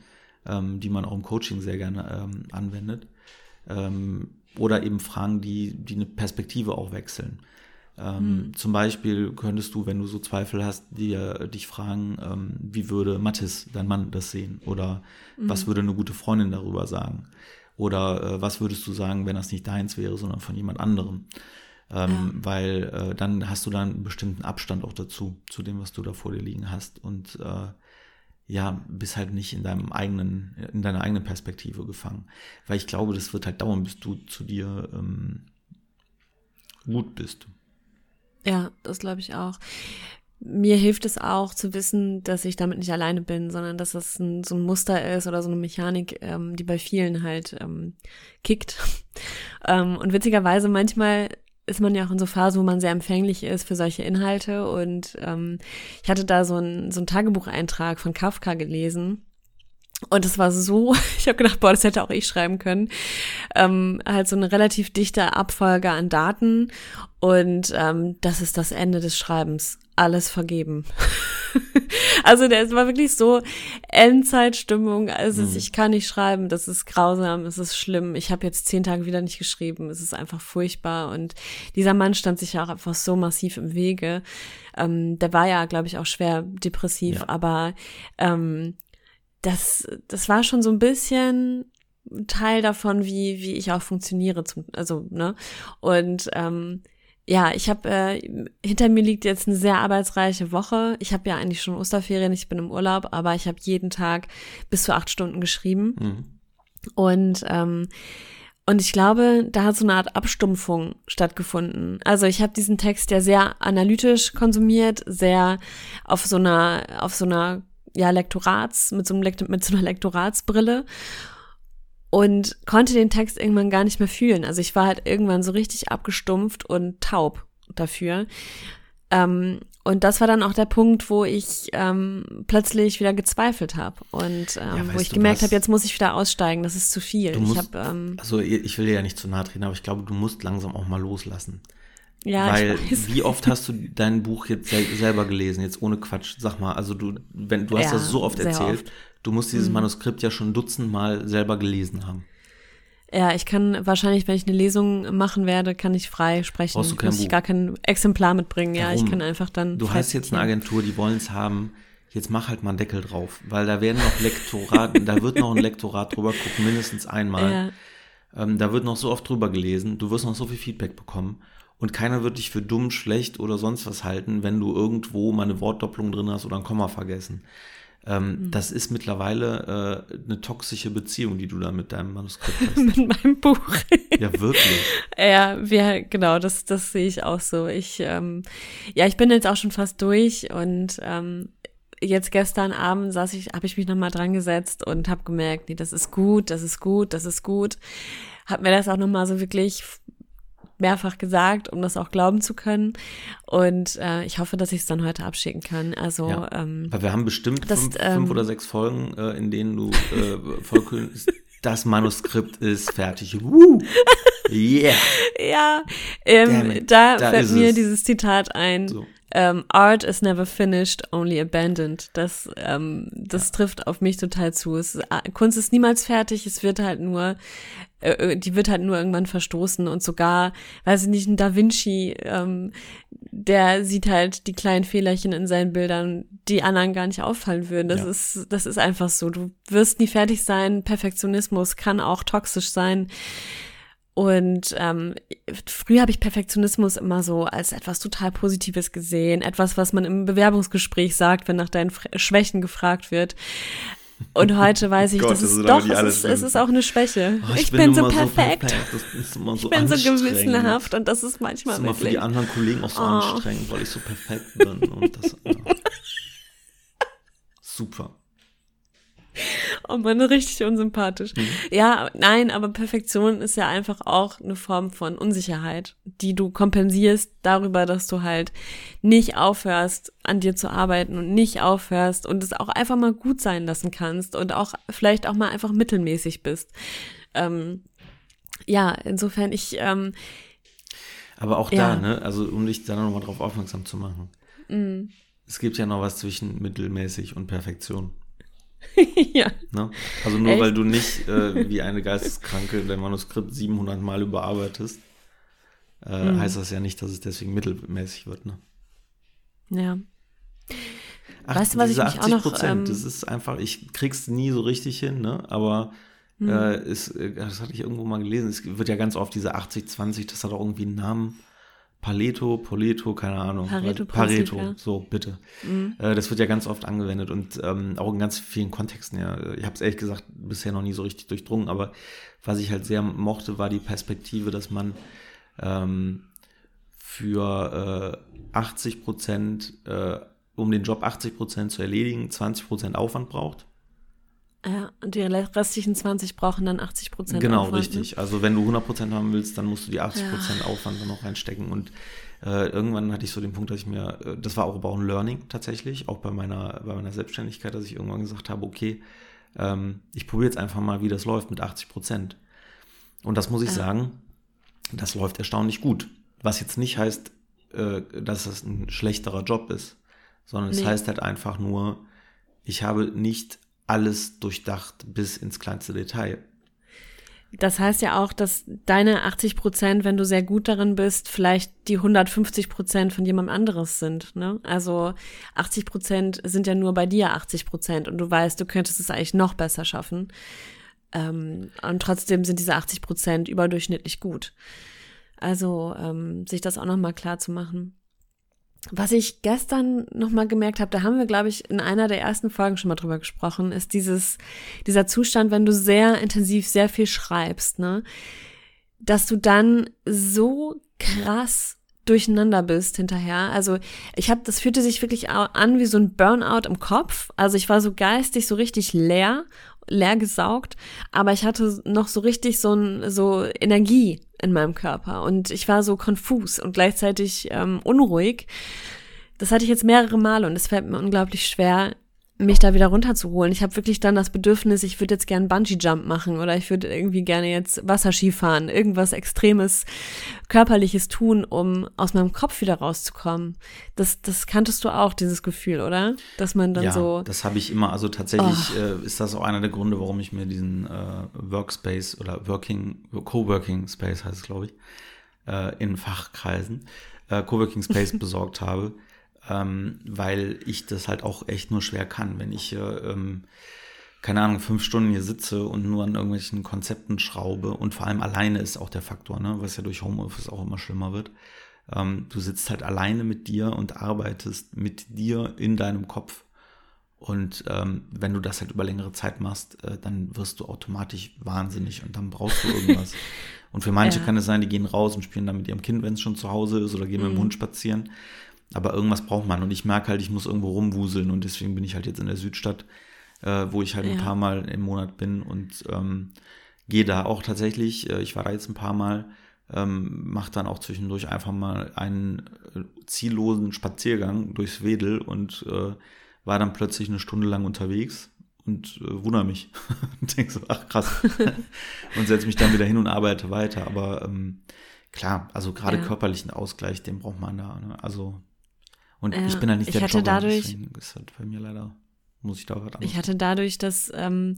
ähm, die man auch im Coaching sehr gerne ähm, anwendet. Ähm, oder eben Fragen, die, die eine Perspektive auch wechseln. Ähm, mhm. Zum Beispiel könntest du, wenn du so Zweifel hast, dir, dich fragen, ähm, wie würde Mathis, dein Mann, das sehen? Oder mhm. was würde eine gute Freundin darüber sagen? Oder äh, was würdest du sagen, wenn das nicht deins wäre, sondern von jemand anderem? Ähm, ja. Weil äh, dann hast du dann einen bestimmten Abstand auch dazu, zu dem, was du da vor dir liegen hast. Und äh, ja, bist halt nicht in deinem eigenen, in deiner eigenen Perspektive gefangen. Weil ich glaube, das wird halt dauern, bis du zu dir ähm, gut bist. Ja, das glaube ich auch. Mir hilft es auch zu wissen, dass ich damit nicht alleine bin, sondern dass das ein, so ein Muster ist oder so eine Mechanik, ähm, die bei vielen halt ähm, kickt. ähm, und witzigerweise manchmal ist man ja auch in so Phasen, wo man sehr empfänglich ist für solche Inhalte. Und ähm, ich hatte da so ein so ein Tagebucheintrag von Kafka gelesen. Und es war so, ich habe gedacht, boah, das hätte auch ich schreiben können. Ähm, halt so eine relativ dichte Abfolge an Daten. Und ähm, das ist das Ende des Schreibens. Alles vergeben. also der, es war wirklich so Endzeitstimmung. Also mhm. ich kann nicht schreiben, das ist grausam, es ist schlimm. Ich habe jetzt zehn Tage wieder nicht geschrieben. Es ist einfach furchtbar. Und dieser Mann stand sich ja auch einfach so massiv im Wege. Ähm, der war ja, glaube ich, auch schwer depressiv, ja. aber ähm, das, das war schon so ein bisschen Teil davon, wie, wie ich auch funktioniere. Zum, also, ne? Und ähm, ja, ich habe äh, hinter mir liegt jetzt eine sehr arbeitsreiche Woche. Ich habe ja eigentlich schon Osterferien, ich bin im Urlaub, aber ich habe jeden Tag bis zu acht Stunden geschrieben. Mhm. Und ähm, und ich glaube, da hat so eine Art Abstumpfung stattgefunden. Also ich habe diesen Text ja sehr analytisch konsumiert, sehr auf so einer auf so einer ja, Lektorats, mit so, einem Lekt mit so einer Lektoratsbrille und konnte den Text irgendwann gar nicht mehr fühlen. Also ich war halt irgendwann so richtig abgestumpft und taub dafür. Ähm, und das war dann auch der Punkt, wo ich ähm, plötzlich wieder gezweifelt habe und ähm, ja, wo ich gemerkt habe, jetzt muss ich wieder aussteigen, das ist zu viel. Musst, ich hab, ähm, also ich will dir ja nicht zu nahe treten, aber ich glaube, du musst langsam auch mal loslassen. Ja, Weil wie oft hast du dein Buch jetzt selber gelesen, jetzt ohne Quatsch, sag mal, also du, wenn du hast ja, das so oft erzählt, oft. du musst dieses mhm. Manuskript ja schon dutzendmal selber gelesen haben. Ja, ich kann wahrscheinlich, wenn ich eine Lesung machen werde, kann ich frei sprechen. Brauchst du kein Muss ich gar kein Exemplar mitbringen. Ja, Warum? ich kann einfach dann. Du hast jetzt eine Agentur, die wollen es haben. Jetzt mach halt mal einen Deckel drauf, weil da werden noch Lektorat, da wird noch ein Lektorat drüber gucken, mindestens einmal. Ja. Ähm, da wird noch so oft drüber gelesen. Du wirst noch so viel Feedback bekommen und keiner wird dich für dumm, schlecht oder sonst was halten, wenn du irgendwo mal eine Wortdopplung drin hast oder ein Komma vergessen. Ähm, mhm. Das ist mittlerweile äh, eine toxische Beziehung, die du da mit deinem Manuskript hast. mit meinem Buch. ja, wirklich. Ja, wir, genau, das, das sehe ich auch so. Ich, ähm, ja, ich bin jetzt auch schon fast durch und ähm, jetzt gestern Abend saß ich, habe ich mich nochmal dran gesetzt und habe gemerkt, nee, das ist gut, das ist gut, das ist gut. Hab mir das auch nochmal so wirklich mehrfach gesagt, um das auch glauben zu können. Und äh, ich hoffe, dass ich es dann heute abschicken kann. Also, ja, ähm, weil wir haben bestimmt das, fünf, ähm, fünf, oder sechs Folgen, äh, in denen du äh, vollkommen das Manuskript ist fertig. Woo! Yeah! ja, ähm, da, da fällt mir es. dieses Zitat ein. So. Ähm, Art is never finished, only abandoned. Das, ähm, das ja. trifft auf mich total zu. Es, äh, Kunst ist niemals fertig, es wird halt nur äh, äh, die wird halt nur irgendwann verstoßen und sogar, weiß ich nicht, ein Da Vinci, ähm, der sieht halt die kleinen Fehlerchen in seinen Bildern, die anderen gar nicht auffallen würden. Das ja. ist, das ist einfach so. Du wirst nie fertig sein. Perfektionismus kann auch toxisch sein. Und ähm, früher habe ich Perfektionismus immer so als etwas total Positives gesehen, etwas, was man im Bewerbungsgespräch sagt, wenn nach deinen Schwächen gefragt wird. Und heute weiß ich, Gott, das ist doch, es ist, es ist auch eine Schwäche. Oh, ich, ich, bin, bin so, perfekt. So perfekt. So ich bin so gewissenhaft und das ist manchmal das ist immer für die anderen Kollegen auch so oh. anstrengend, weil ich so perfekt bin. Das, ja. Super. Oh man, richtig unsympathisch. Mhm. Ja, nein, aber Perfektion ist ja einfach auch eine Form von Unsicherheit, die du kompensierst darüber, dass du halt nicht aufhörst, an dir zu arbeiten und nicht aufhörst und es auch einfach mal gut sein lassen kannst und auch vielleicht auch mal einfach mittelmäßig bist. Ähm, ja, insofern ich. Ähm, aber auch ja. da, ne, also um dich da nochmal drauf aufmerksam zu machen. Mhm. Es gibt ja noch was zwischen mittelmäßig und Perfektion. ja. Ne? Also nur Echt? weil du nicht äh, wie eine Geisteskranke dein Manuskript 700 Mal überarbeitest, äh, mhm. heißt das ja nicht, dass es deswegen mittelmäßig wird. Ne? Ja. Ach, weißt du, was ich mich auch noch... Prozent, ähm, das ist einfach, ich krieg's nie so richtig hin, ne? aber mhm. äh, ist, äh, das hatte ich irgendwo mal gelesen, es wird ja ganz oft diese 80-20, das hat auch irgendwie einen Namen. Paleto, Poleto, keine Ahnung. Pareto, Pareto ja. so bitte. Mhm. Äh, das wird ja ganz oft angewendet und ähm, auch in ganz vielen Kontexten. Ja. Ich habe es ehrlich gesagt bisher noch nie so richtig durchdrungen, aber was ich halt sehr mochte, war die Perspektive, dass man ähm, für äh, 80 Prozent, äh, um den Job 80 Prozent zu erledigen, 20 Prozent Aufwand braucht. Ja, und die restlichen 20 brauchen dann 80 Prozent Genau, Aufwand, richtig. Ne? Also wenn du 100 Prozent haben willst, dann musst du die 80 Prozent ja. Aufwand dann noch reinstecken. Und äh, irgendwann hatte ich so den Punkt, dass ich mir, äh, das war auch aber auch ein Learning tatsächlich, auch bei meiner, bei meiner Selbstständigkeit, dass ich irgendwann gesagt habe, okay, ähm, ich probiere jetzt einfach mal, wie das läuft mit 80 Prozent. Und das muss ich ja. sagen, das läuft erstaunlich gut. Was jetzt nicht heißt, äh, dass es ein schlechterer Job ist, sondern nee. es heißt halt einfach nur, ich habe nicht alles durchdacht bis ins kleinste Detail. Das heißt ja auch, dass deine 80 Prozent, wenn du sehr gut darin bist, vielleicht die 150 Prozent von jemand anderes sind. Ne? Also 80 Prozent sind ja nur bei dir 80 Prozent und du weißt, du könntest es eigentlich noch besser schaffen. Ähm, und trotzdem sind diese 80 Prozent überdurchschnittlich gut. Also ähm, sich das auch nochmal klar zu machen was ich gestern nochmal gemerkt habe, da haben wir, glaube ich, in einer der ersten Folgen schon mal drüber gesprochen, ist dieses, dieser Zustand, wenn du sehr intensiv sehr viel schreibst, ne, dass du dann so krass durcheinander bist hinterher. Also ich habe, das fühlte sich wirklich an wie so ein Burnout im Kopf. Also ich war so geistig so richtig leer, leer gesaugt, aber ich hatte noch so richtig so ein so Energie in meinem Körper und ich war so konfus und gleichzeitig ähm, unruhig. Das hatte ich jetzt mehrere Male und es fällt mir unglaublich schwer, mich da wieder runterzuholen. Ich habe wirklich dann das Bedürfnis, ich würde jetzt gern Bungee Jump machen oder ich würde irgendwie gerne jetzt Wasserski fahren, irgendwas extremes körperliches tun, um aus meinem Kopf wieder rauszukommen. Das das kanntest du auch dieses Gefühl, oder? Dass man dann ja, so das habe ich immer, also tatsächlich oh. äh, ist das auch einer der Gründe, warum ich mir diesen äh, Workspace oder Working Coworking Space heißt es, glaube ich, äh, in Fachkreisen äh, Coworking Space besorgt habe ähm, weil ich das halt auch echt nur schwer kann, wenn ich ähm, keine Ahnung, fünf Stunden hier sitze und nur an irgendwelchen Konzepten schraube und vor allem alleine ist auch der Faktor, ne, was ja durch Homeoffice auch immer schlimmer wird. Ähm, du sitzt halt alleine mit dir und arbeitest mit dir in deinem Kopf. Und ähm, wenn du das halt über längere Zeit machst, äh, dann wirst du automatisch wahnsinnig und dann brauchst du irgendwas. und für manche ja. kann es sein, die gehen raus und spielen dann mit ihrem Kind, wenn es schon zu Hause ist, oder gehen mhm. mit dem mhm. Hund spazieren. Aber irgendwas braucht man und ich merke halt, ich muss irgendwo rumwuseln und deswegen bin ich halt jetzt in der Südstadt, äh, wo ich halt ja. ein paar Mal im Monat bin und ähm, gehe da auch tatsächlich, äh, ich war da jetzt ein paar Mal, ähm, mache dann auch zwischendurch einfach mal einen äh, ziellosen Spaziergang durchs Wedel und äh, war dann plötzlich eine Stunde lang unterwegs und äh, wundere mich und denke so, ach krass und setze mich dann wieder hin und arbeite weiter. Aber ähm, klar, also gerade ja. körperlichen Ausgleich, den braucht man da. Ne? Also und ja, ich bin halt nicht der hatte Jogger, dadurch, ist halt bei mir leider, muss ich da was Ich hatte dadurch, dass, ähm,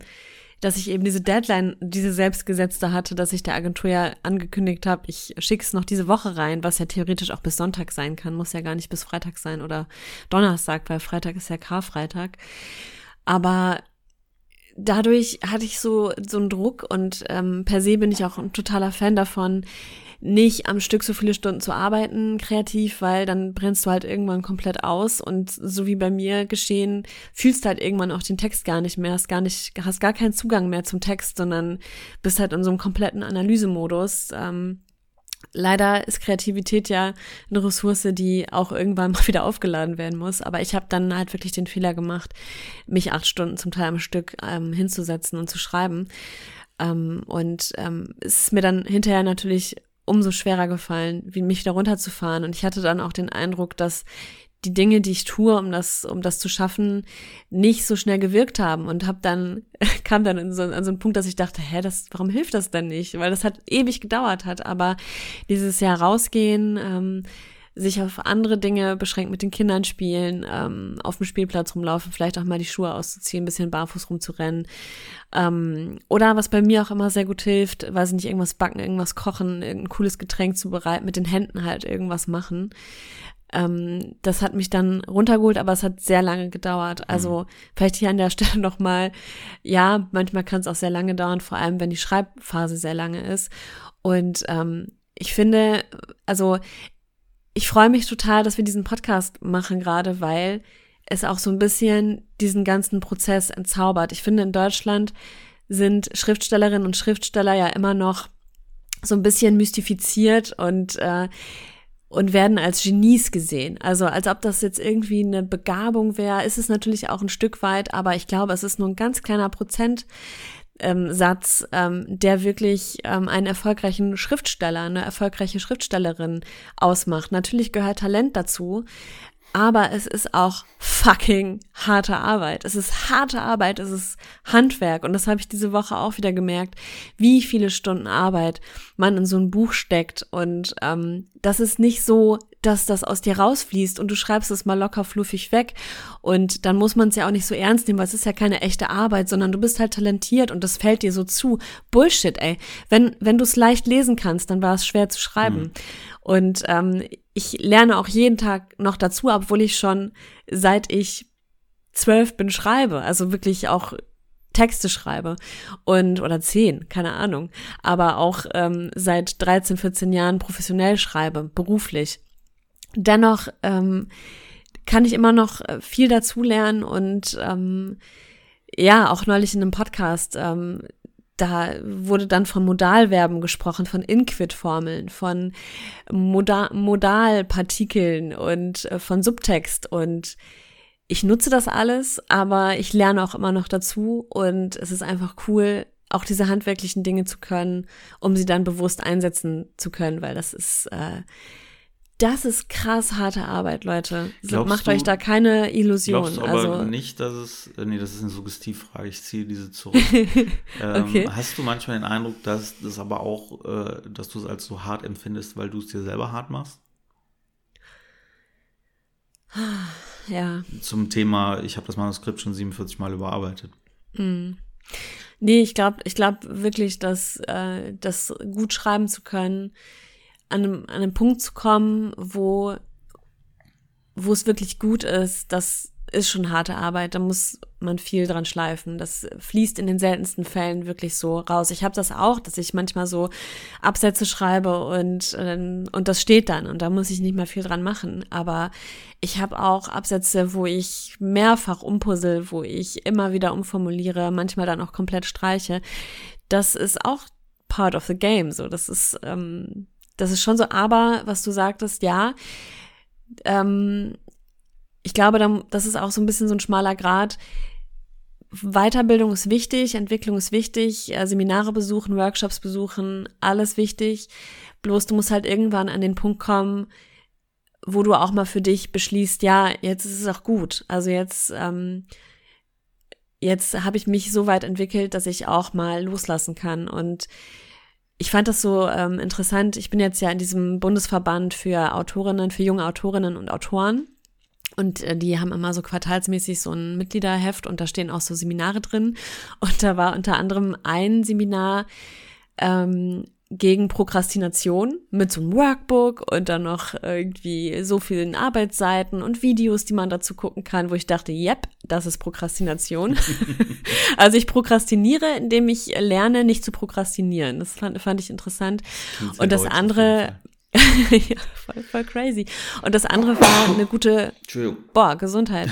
dass ich eben diese Deadline, diese selbstgesetzte hatte, dass ich der Agentur ja angekündigt habe, ich schick's noch diese Woche rein, was ja theoretisch auch bis Sonntag sein kann, muss ja gar nicht bis Freitag sein oder Donnerstag, weil Freitag ist ja Karfreitag. Aber dadurch hatte ich so so einen Druck und ähm, per se bin ich auch ein totaler Fan davon, nicht am Stück so viele Stunden zu arbeiten, kreativ, weil dann brennst du halt irgendwann komplett aus und so wie bei mir geschehen, fühlst halt irgendwann auch den Text gar nicht mehr, hast gar nicht, hast gar keinen Zugang mehr zum Text, sondern bist halt in so einem kompletten Analysemodus. Ähm, Leider ist Kreativität ja eine Ressource, die auch irgendwann mal wieder aufgeladen werden muss. Aber ich habe dann halt wirklich den Fehler gemacht, mich acht Stunden zum Teil am Stück ähm, hinzusetzen und zu schreiben. Ähm, und ähm, es ist mir dann hinterher natürlich umso schwerer gefallen, wie mich wieder runterzufahren. Und ich hatte dann auch den Eindruck, dass die Dinge, die ich tue, um das, um das zu schaffen, nicht so schnell gewirkt haben und habe dann kam dann so, an so einen Punkt, dass ich dachte, hä, das, warum hilft das denn nicht? Weil das hat ewig gedauert hat. Aber dieses Jahr rausgehen, ähm, sich auf andere Dinge beschränkt mit den Kindern spielen, ähm, auf dem Spielplatz rumlaufen, vielleicht auch mal die Schuhe auszuziehen, ein bisschen barfuß rumzurennen. Ähm, oder was bei mir auch immer sehr gut hilft, weiß ich nicht, irgendwas backen, irgendwas kochen, irgendein cooles Getränk zubereiten, mit den Händen halt irgendwas machen. Ähm, das hat mich dann runtergeholt, aber es hat sehr lange gedauert. Also mhm. vielleicht hier an der Stelle nochmal, ja, manchmal kann es auch sehr lange dauern, vor allem wenn die Schreibphase sehr lange ist. Und ähm, ich finde, also ich freue mich total, dass wir diesen Podcast machen gerade, weil es auch so ein bisschen diesen ganzen Prozess entzaubert. Ich finde, in Deutschland sind Schriftstellerinnen und Schriftsteller ja immer noch so ein bisschen mystifiziert und äh, und werden als Genies gesehen. Also als ob das jetzt irgendwie eine Begabung wäre, ist es natürlich auch ein Stück weit, aber ich glaube, es ist nur ein ganz kleiner Prozent ähm, Satz, ähm, der wirklich ähm, einen erfolgreichen Schriftsteller, eine erfolgreiche Schriftstellerin ausmacht. Natürlich gehört Talent dazu, aber es ist auch fucking harte Arbeit. Es ist harte Arbeit, es ist Handwerk. Und das habe ich diese Woche auch wieder gemerkt, wie viele Stunden Arbeit man in so ein Buch steckt. Und ähm, das ist nicht so, dass das aus dir rausfließt und du schreibst es mal locker fluffig weg. Und dann muss man es ja auch nicht so ernst nehmen, weil es ist ja keine echte Arbeit, sondern du bist halt talentiert und das fällt dir so zu. Bullshit, ey. Wenn, wenn du es leicht lesen kannst, dann war es schwer zu schreiben. Mhm. Und ähm, ich lerne auch jeden Tag noch dazu, obwohl ich schon seit ich zwölf bin schreibe, also wirklich auch Texte schreibe und oder zehn, keine Ahnung, aber auch ähm, seit 13, 14 Jahren professionell schreibe, beruflich. Dennoch ähm, kann ich immer noch äh, viel dazulernen und ähm, ja, auch neulich in einem Podcast ähm, da wurde dann von Modalverben gesprochen, von Inquit-Formeln, von Moda Modalpartikeln und äh, von Subtext und ich nutze das alles, aber ich lerne auch immer noch dazu und es ist einfach cool, auch diese handwerklichen Dinge zu können, um sie dann bewusst einsetzen zu können, weil das ist äh, das ist krass harte Arbeit, Leute. Glaubst Macht du, euch da keine Illusionen. Glaubst du aber also, nicht, dass es, äh, nee, das ist eine Suggestivfrage, ich ziehe diese zurück. ähm, okay. Hast du manchmal den Eindruck, dass das aber auch, äh, dass du es als so hart empfindest, weil du es dir selber hart machst? Ja. Zum Thema, ich habe das Manuskript schon 47 Mal überarbeitet. Mm. Nee, ich glaube ich glaub wirklich, dass äh, das gut schreiben zu können, an einem, an einem Punkt zu kommen, wo, wo es wirklich gut ist, das ist schon harte Arbeit, da muss man viel dran schleifen. Das fließt in den seltensten Fällen wirklich so raus. Ich habe das auch, dass ich manchmal so Absätze schreibe und, ähm, und das steht dann und da muss ich nicht mehr viel dran machen. Aber ich habe auch Absätze, wo ich mehrfach umpuzzle, wo ich immer wieder umformuliere, manchmal dann auch komplett streiche. Das ist auch part of the game. So, das ist ähm, das ist schon so, aber was du sagtest, ja, ähm, ich glaube, das ist auch so ein bisschen so ein schmaler Grad. Weiterbildung ist wichtig, Entwicklung ist wichtig, äh, Seminare besuchen, Workshops besuchen, alles wichtig. Bloß du musst halt irgendwann an den Punkt kommen, wo du auch mal für dich beschließt, ja, jetzt ist es auch gut. Also jetzt, ähm, jetzt habe ich mich so weit entwickelt, dass ich auch mal loslassen kann. Und ich fand das so ähm, interessant. Ich bin jetzt ja in diesem Bundesverband für Autorinnen, für junge Autorinnen und Autoren. Und äh, die haben immer so quartalsmäßig so ein Mitgliederheft und da stehen auch so Seminare drin. Und da war unter anderem ein Seminar ähm, gegen Prokrastination mit so einem Workbook und dann noch irgendwie so vielen Arbeitsseiten und Videos, die man dazu gucken kann, wo ich dachte, yep, das ist Prokrastination. also ich prokrastiniere, indem ich lerne, nicht zu prokrastinieren. Das fand, fand ich interessant. Und das andere, ja, voll, voll crazy. Und das andere war eine gute, boah, Gesundheit.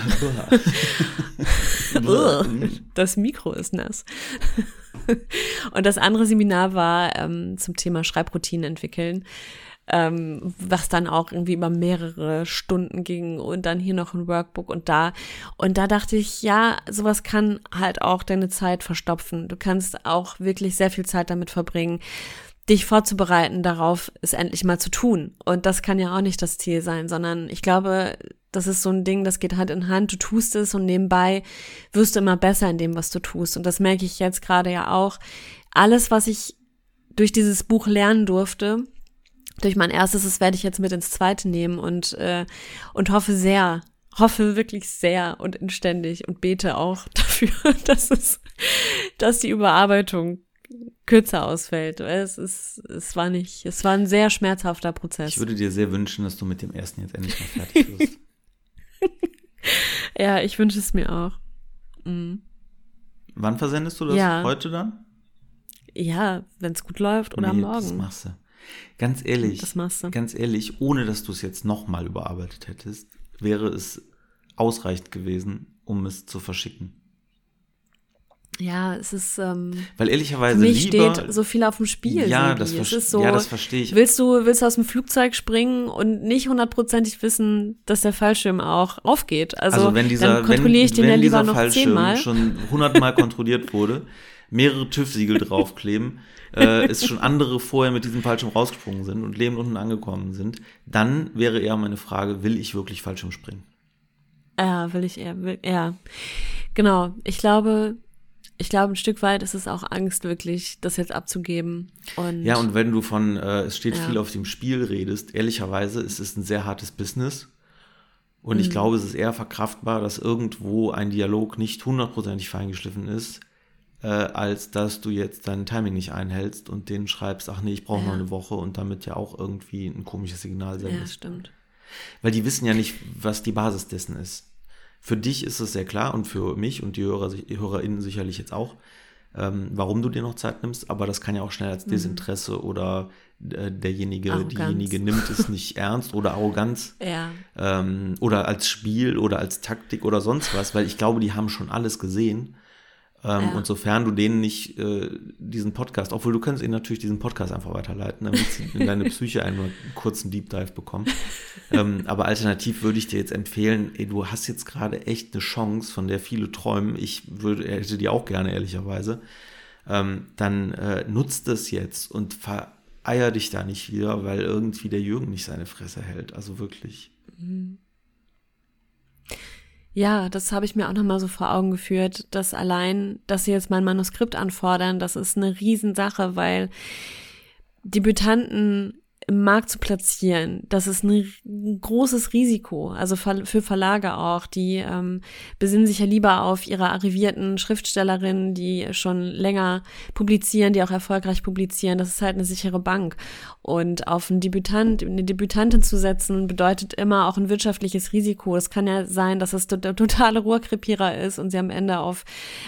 das Mikro ist nass. Und das andere Seminar war ähm, zum Thema Schreibroutinen entwickeln, ähm, was dann auch irgendwie über mehrere Stunden ging und dann hier noch ein Workbook und da. Und da dachte ich, ja, sowas kann halt auch deine Zeit verstopfen. Du kannst auch wirklich sehr viel Zeit damit verbringen, dich vorzubereiten darauf, es endlich mal zu tun. Und das kann ja auch nicht das Ziel sein, sondern ich glaube, das ist so ein Ding, das geht Hand in Hand. Du tust es und nebenbei wirst du immer besser in dem, was du tust. Und das merke ich jetzt gerade ja auch. Alles, was ich durch dieses Buch lernen durfte, durch mein erstes, das werde ich jetzt mit ins zweite nehmen und, äh, und hoffe sehr, hoffe wirklich sehr und inständig und bete auch dafür, dass es, dass die Überarbeitung kürzer ausfällt. Es ist, es war nicht, es war ein sehr schmerzhafter Prozess. Ich würde dir sehr wünschen, dass du mit dem ersten jetzt endlich mal fertig wirst. ja, ich wünsche es mir auch. Mhm. Wann versendest du das ja. heute dann? Ja, wenn es gut läuft oder nee, morgen. Das machst du. Ganz ehrlich, das machst du. ganz ehrlich, ohne dass du es jetzt nochmal überarbeitet hättest, wäre es ausreichend gewesen, um es zu verschicken. Ja, es ist. Ähm, Weil ehrlicherweise. Für mich lieber, steht so viel auf dem Spiel. Ja, das, so, ja das verstehe ich. Willst du, willst du aus dem Flugzeug springen und nicht hundertprozentig wissen, dass der Fallschirm auch aufgeht? Also, also wenn dieser, dann kontrolliere ich wenn, den wenn ja lieber noch Fallschirm zehnmal. schon hundertmal kontrolliert wurde, mehrere TÜV-Siegel draufkleben, äh, es schon andere vorher mit diesem Fallschirm rausgesprungen sind und lebend unten angekommen sind, dann wäre eher meine Frage, will ich wirklich Fallschirm springen? Ja, will ich eher, will, ja. Genau. Ich glaube, ich glaube, ein Stück weit ist es auch Angst, wirklich das jetzt abzugeben. Und Ja, und wenn du von, äh, es steht Ja. viel auf dem Spiel redest, ehrlicherweise ist es ein sehr hartes Business. Und Mhm. ich glaube, es ist eher verkraftbar, dass irgendwo ein Dialog nicht hundertprozentig feingeschliffen ist, äh, als dass du jetzt dein Timing nicht einhältst und denen schreibst, ach nee, ich brauche noch Ja. eine Woche und damit ja auch irgendwie ein komisches Signal ja, sendest. stimmt. Weil die wissen ja nicht, was die Basis dessen ist. Für dich ist es sehr klar und für mich und die Hörer, die HörerInnen sicherlich jetzt auch, ähm, warum du dir noch Zeit nimmst, aber das kann ja auch schnell als Desinteresse oder äh, derjenige, Arroganz. diejenige nimmt es nicht ernst oder Arroganz Ja, ähm, oder als Spiel oder als Taktik oder sonst was, weil ich glaube, die haben schon alles gesehen. Ähm, Ja. Und sofern du denen nicht äh, diesen Podcast, obwohl du könntest ihnen natürlich diesen Podcast einfach weiterleiten, damit sie in deine Psyche einen kurzen Deep Dive bekommen. ähm, aber alternativ würde ich dir jetzt empfehlen, ey, du hast jetzt gerade echt eine Chance, von der viele träumen. Ich würde, hätte die auch gerne, ehrlicherweise. Ähm, dann äh, nutzt das jetzt und vereier dich da nicht wieder, weil irgendwie der Jürgen nicht seine Fresse hält. Also wirklich. Ja, das habe ich mir auch nochmal so vor Augen geführt, dass allein, dass sie jetzt mein Manuskript anfordern, das ist eine Riesensache, weil Debütanten im Markt zu platzieren, das ist ein, großes Risiko, also für Verlage auch, die ähm, besinnen sich ja lieber auf ihre arrivierten Schriftstellerinnen, die schon länger publizieren, die auch erfolgreich publizieren, das ist halt eine sichere Bank. Und auf einen Debütant, eine Debütantin zu setzen, bedeutet immer auch ein wirtschaftliches Risiko. Es kann ja sein, dass es der totale Rohrkrepierer ist und sie am Ende auf,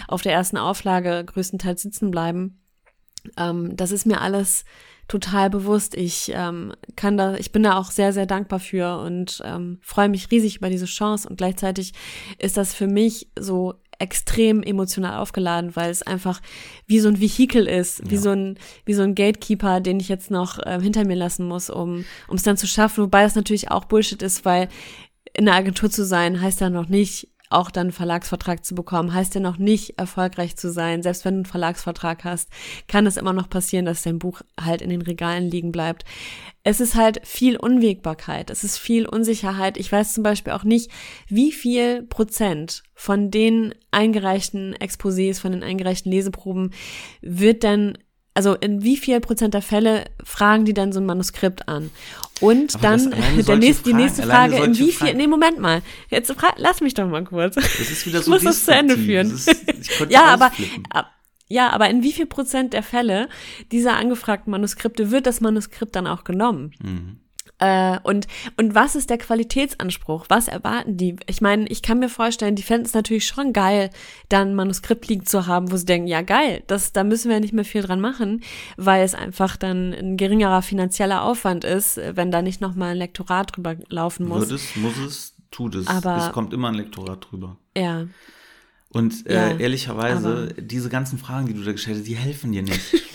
auf der ersten Auflage größtenteils sitzen bleiben. Ähm, das ist mir alles total bewusst. Ich ähm, kann da, ich bin da auch sehr, sehr dankbar für und ähm, freue mich riesig über diese Chance. Und gleichzeitig ist das für mich so extrem emotional aufgeladen, weil es einfach wie so ein Vehikel ist, wie Ja. so ein wie so ein Gatekeeper, den ich jetzt noch ähm, hinter mir lassen muss, um um es dann zu schaffen. Wobei es natürlich auch Bullshit ist, weil in der Agentur zu sein heißt ja noch nicht auch dann einen Verlagsvertrag zu bekommen, heißt ja noch nicht erfolgreich zu sein. Selbst wenn du einen Verlagsvertrag hast, kann es immer noch passieren, dass dein Buch halt in den Regalen liegen bleibt. Es ist halt viel Unwägbarkeit, es ist viel Unsicherheit. Ich weiß zum Beispiel auch nicht, wie viel Prozent von den eingereichten Exposés, von den eingereichten Leseproben wird denn also in wie viel Prozent der Fälle fragen die dann so ein Manuskript an? Und Aber dann der nächste, die nächste Frage, in wie viel, nee, Moment mal, jetzt lass mich doch mal kurz. Das ist wieder Ich so muss das zu Ende führen. Ist, ich Ja, aber, ab- ja, aber in wie viel Prozent der Fälle dieser angefragten Manuskripte wird das Manuskript dann auch genommen? Mhm. Äh, und, und was ist der Qualitätsanspruch? Was erwarten die? Ich meine, ich kann mir vorstellen, die fänden es natürlich schon geil, dann ein Manuskript liegen zu haben, wo sie denken, ja geil, das, da müssen wir ja nicht mehr viel dran machen, weil es einfach dann ein geringerer finanzieller Aufwand ist, wenn da nicht nochmal ein Lektorat drüber laufen muss. Wird es, muss es, tut es. Aber- es kommt immer ein Lektorat drüber. Ja, Und äh, Ja, ehrlicherweise, diese ganzen Fragen, die du da gestellt hast, die helfen dir nicht.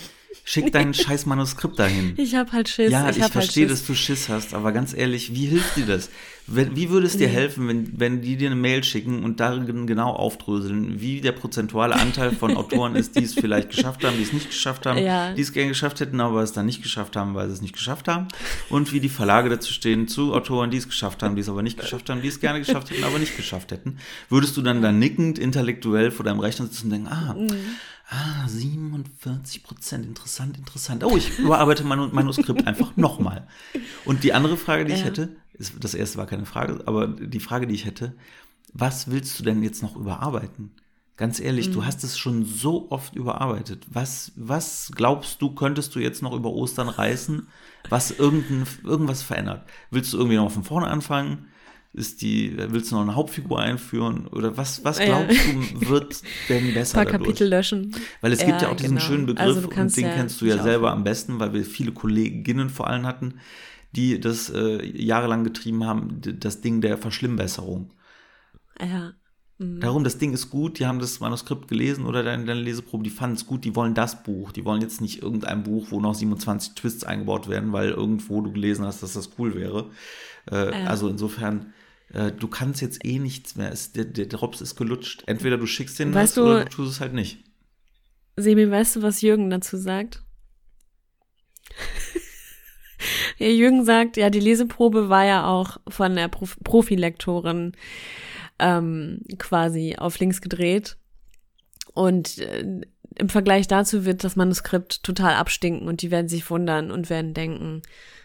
Schick dein scheiß Manuskript dahin. ich hab halt Schiss. Ja, ich, ich halt verstehe, Schiss. dass du Schiss hast, aber ganz ehrlich, wie hilft dir das? Wenn, wie würde es dir helfen, wenn, wenn die dir eine Mail schicken und darin genau aufdröseln, wie der prozentuale Anteil von Autoren ist, die es vielleicht geschafft haben, die es nicht geschafft haben, Ja. die es gerne geschafft hätten, aber es dann nicht geschafft haben, weil sie es nicht geschafft haben? Und wie die Verlage dazu stehen zu Autoren, die es geschafft haben, die es aber nicht geschafft haben, die es gerne geschafft hätten, aber nicht geschafft hätten? Würdest du dann da nickend intellektuell vor deinem Rechner sitzen und denken, ah, Ah, 47 Prozent. Interessant, interessant. Oh, ich überarbeite mein Manuskript einfach nochmal. Und die andere Frage, die ich Ja. hätte, ist, das erste war keine Frage, aber die Frage, die ich hätte, was willst du denn jetzt noch überarbeiten? Ganz ehrlich, Mhm. du hast es schon so oft überarbeitet. Was, was glaubst du, könntest du jetzt noch über Ostern reißen, was irgendein, irgendwas verändert? Willst du irgendwie noch von vorne anfangen? Ist die, willst du noch eine Hauptfigur einführen? Oder was, was Ja. glaubst du, wird denn ein besser paar dadurch? Kapitel löschen. Weil es gibt ja Ja, auch diesen genau. schönen Begriff Also und den ja kennst du ja selber am besten, weil wir viele Kolleginnen vor allem hatten, die das äh, jahrelang getrieben haben, das Ding der Verschlimmbesserung. Ja. Mhm. Darum, das Ding ist gut, die haben das Manuskript gelesen oder deine, deine Leseprobe, die fanden es gut, die wollen das Buch. Die wollen jetzt nicht irgendein Buch, wo noch 27 Twists eingebaut werden, weil irgendwo du gelesen hast, dass das cool wäre. Äh, Ja. Also insofern, äh, du kannst jetzt eh nichts mehr. Es, der, der Drops ist gelutscht. Entweder du schickst den Weißt das du- oder du tust es halt nicht. Sebi, weißt du, was Jürgen dazu sagt? ja, Jürgen sagt, ja, die Leseprobe war ja auch von der Prof Profilektorin ähm, quasi auf links gedreht. Und äh, im Vergleich dazu wird das Manuskript total abstinken und die werden sich wundern und werden denken,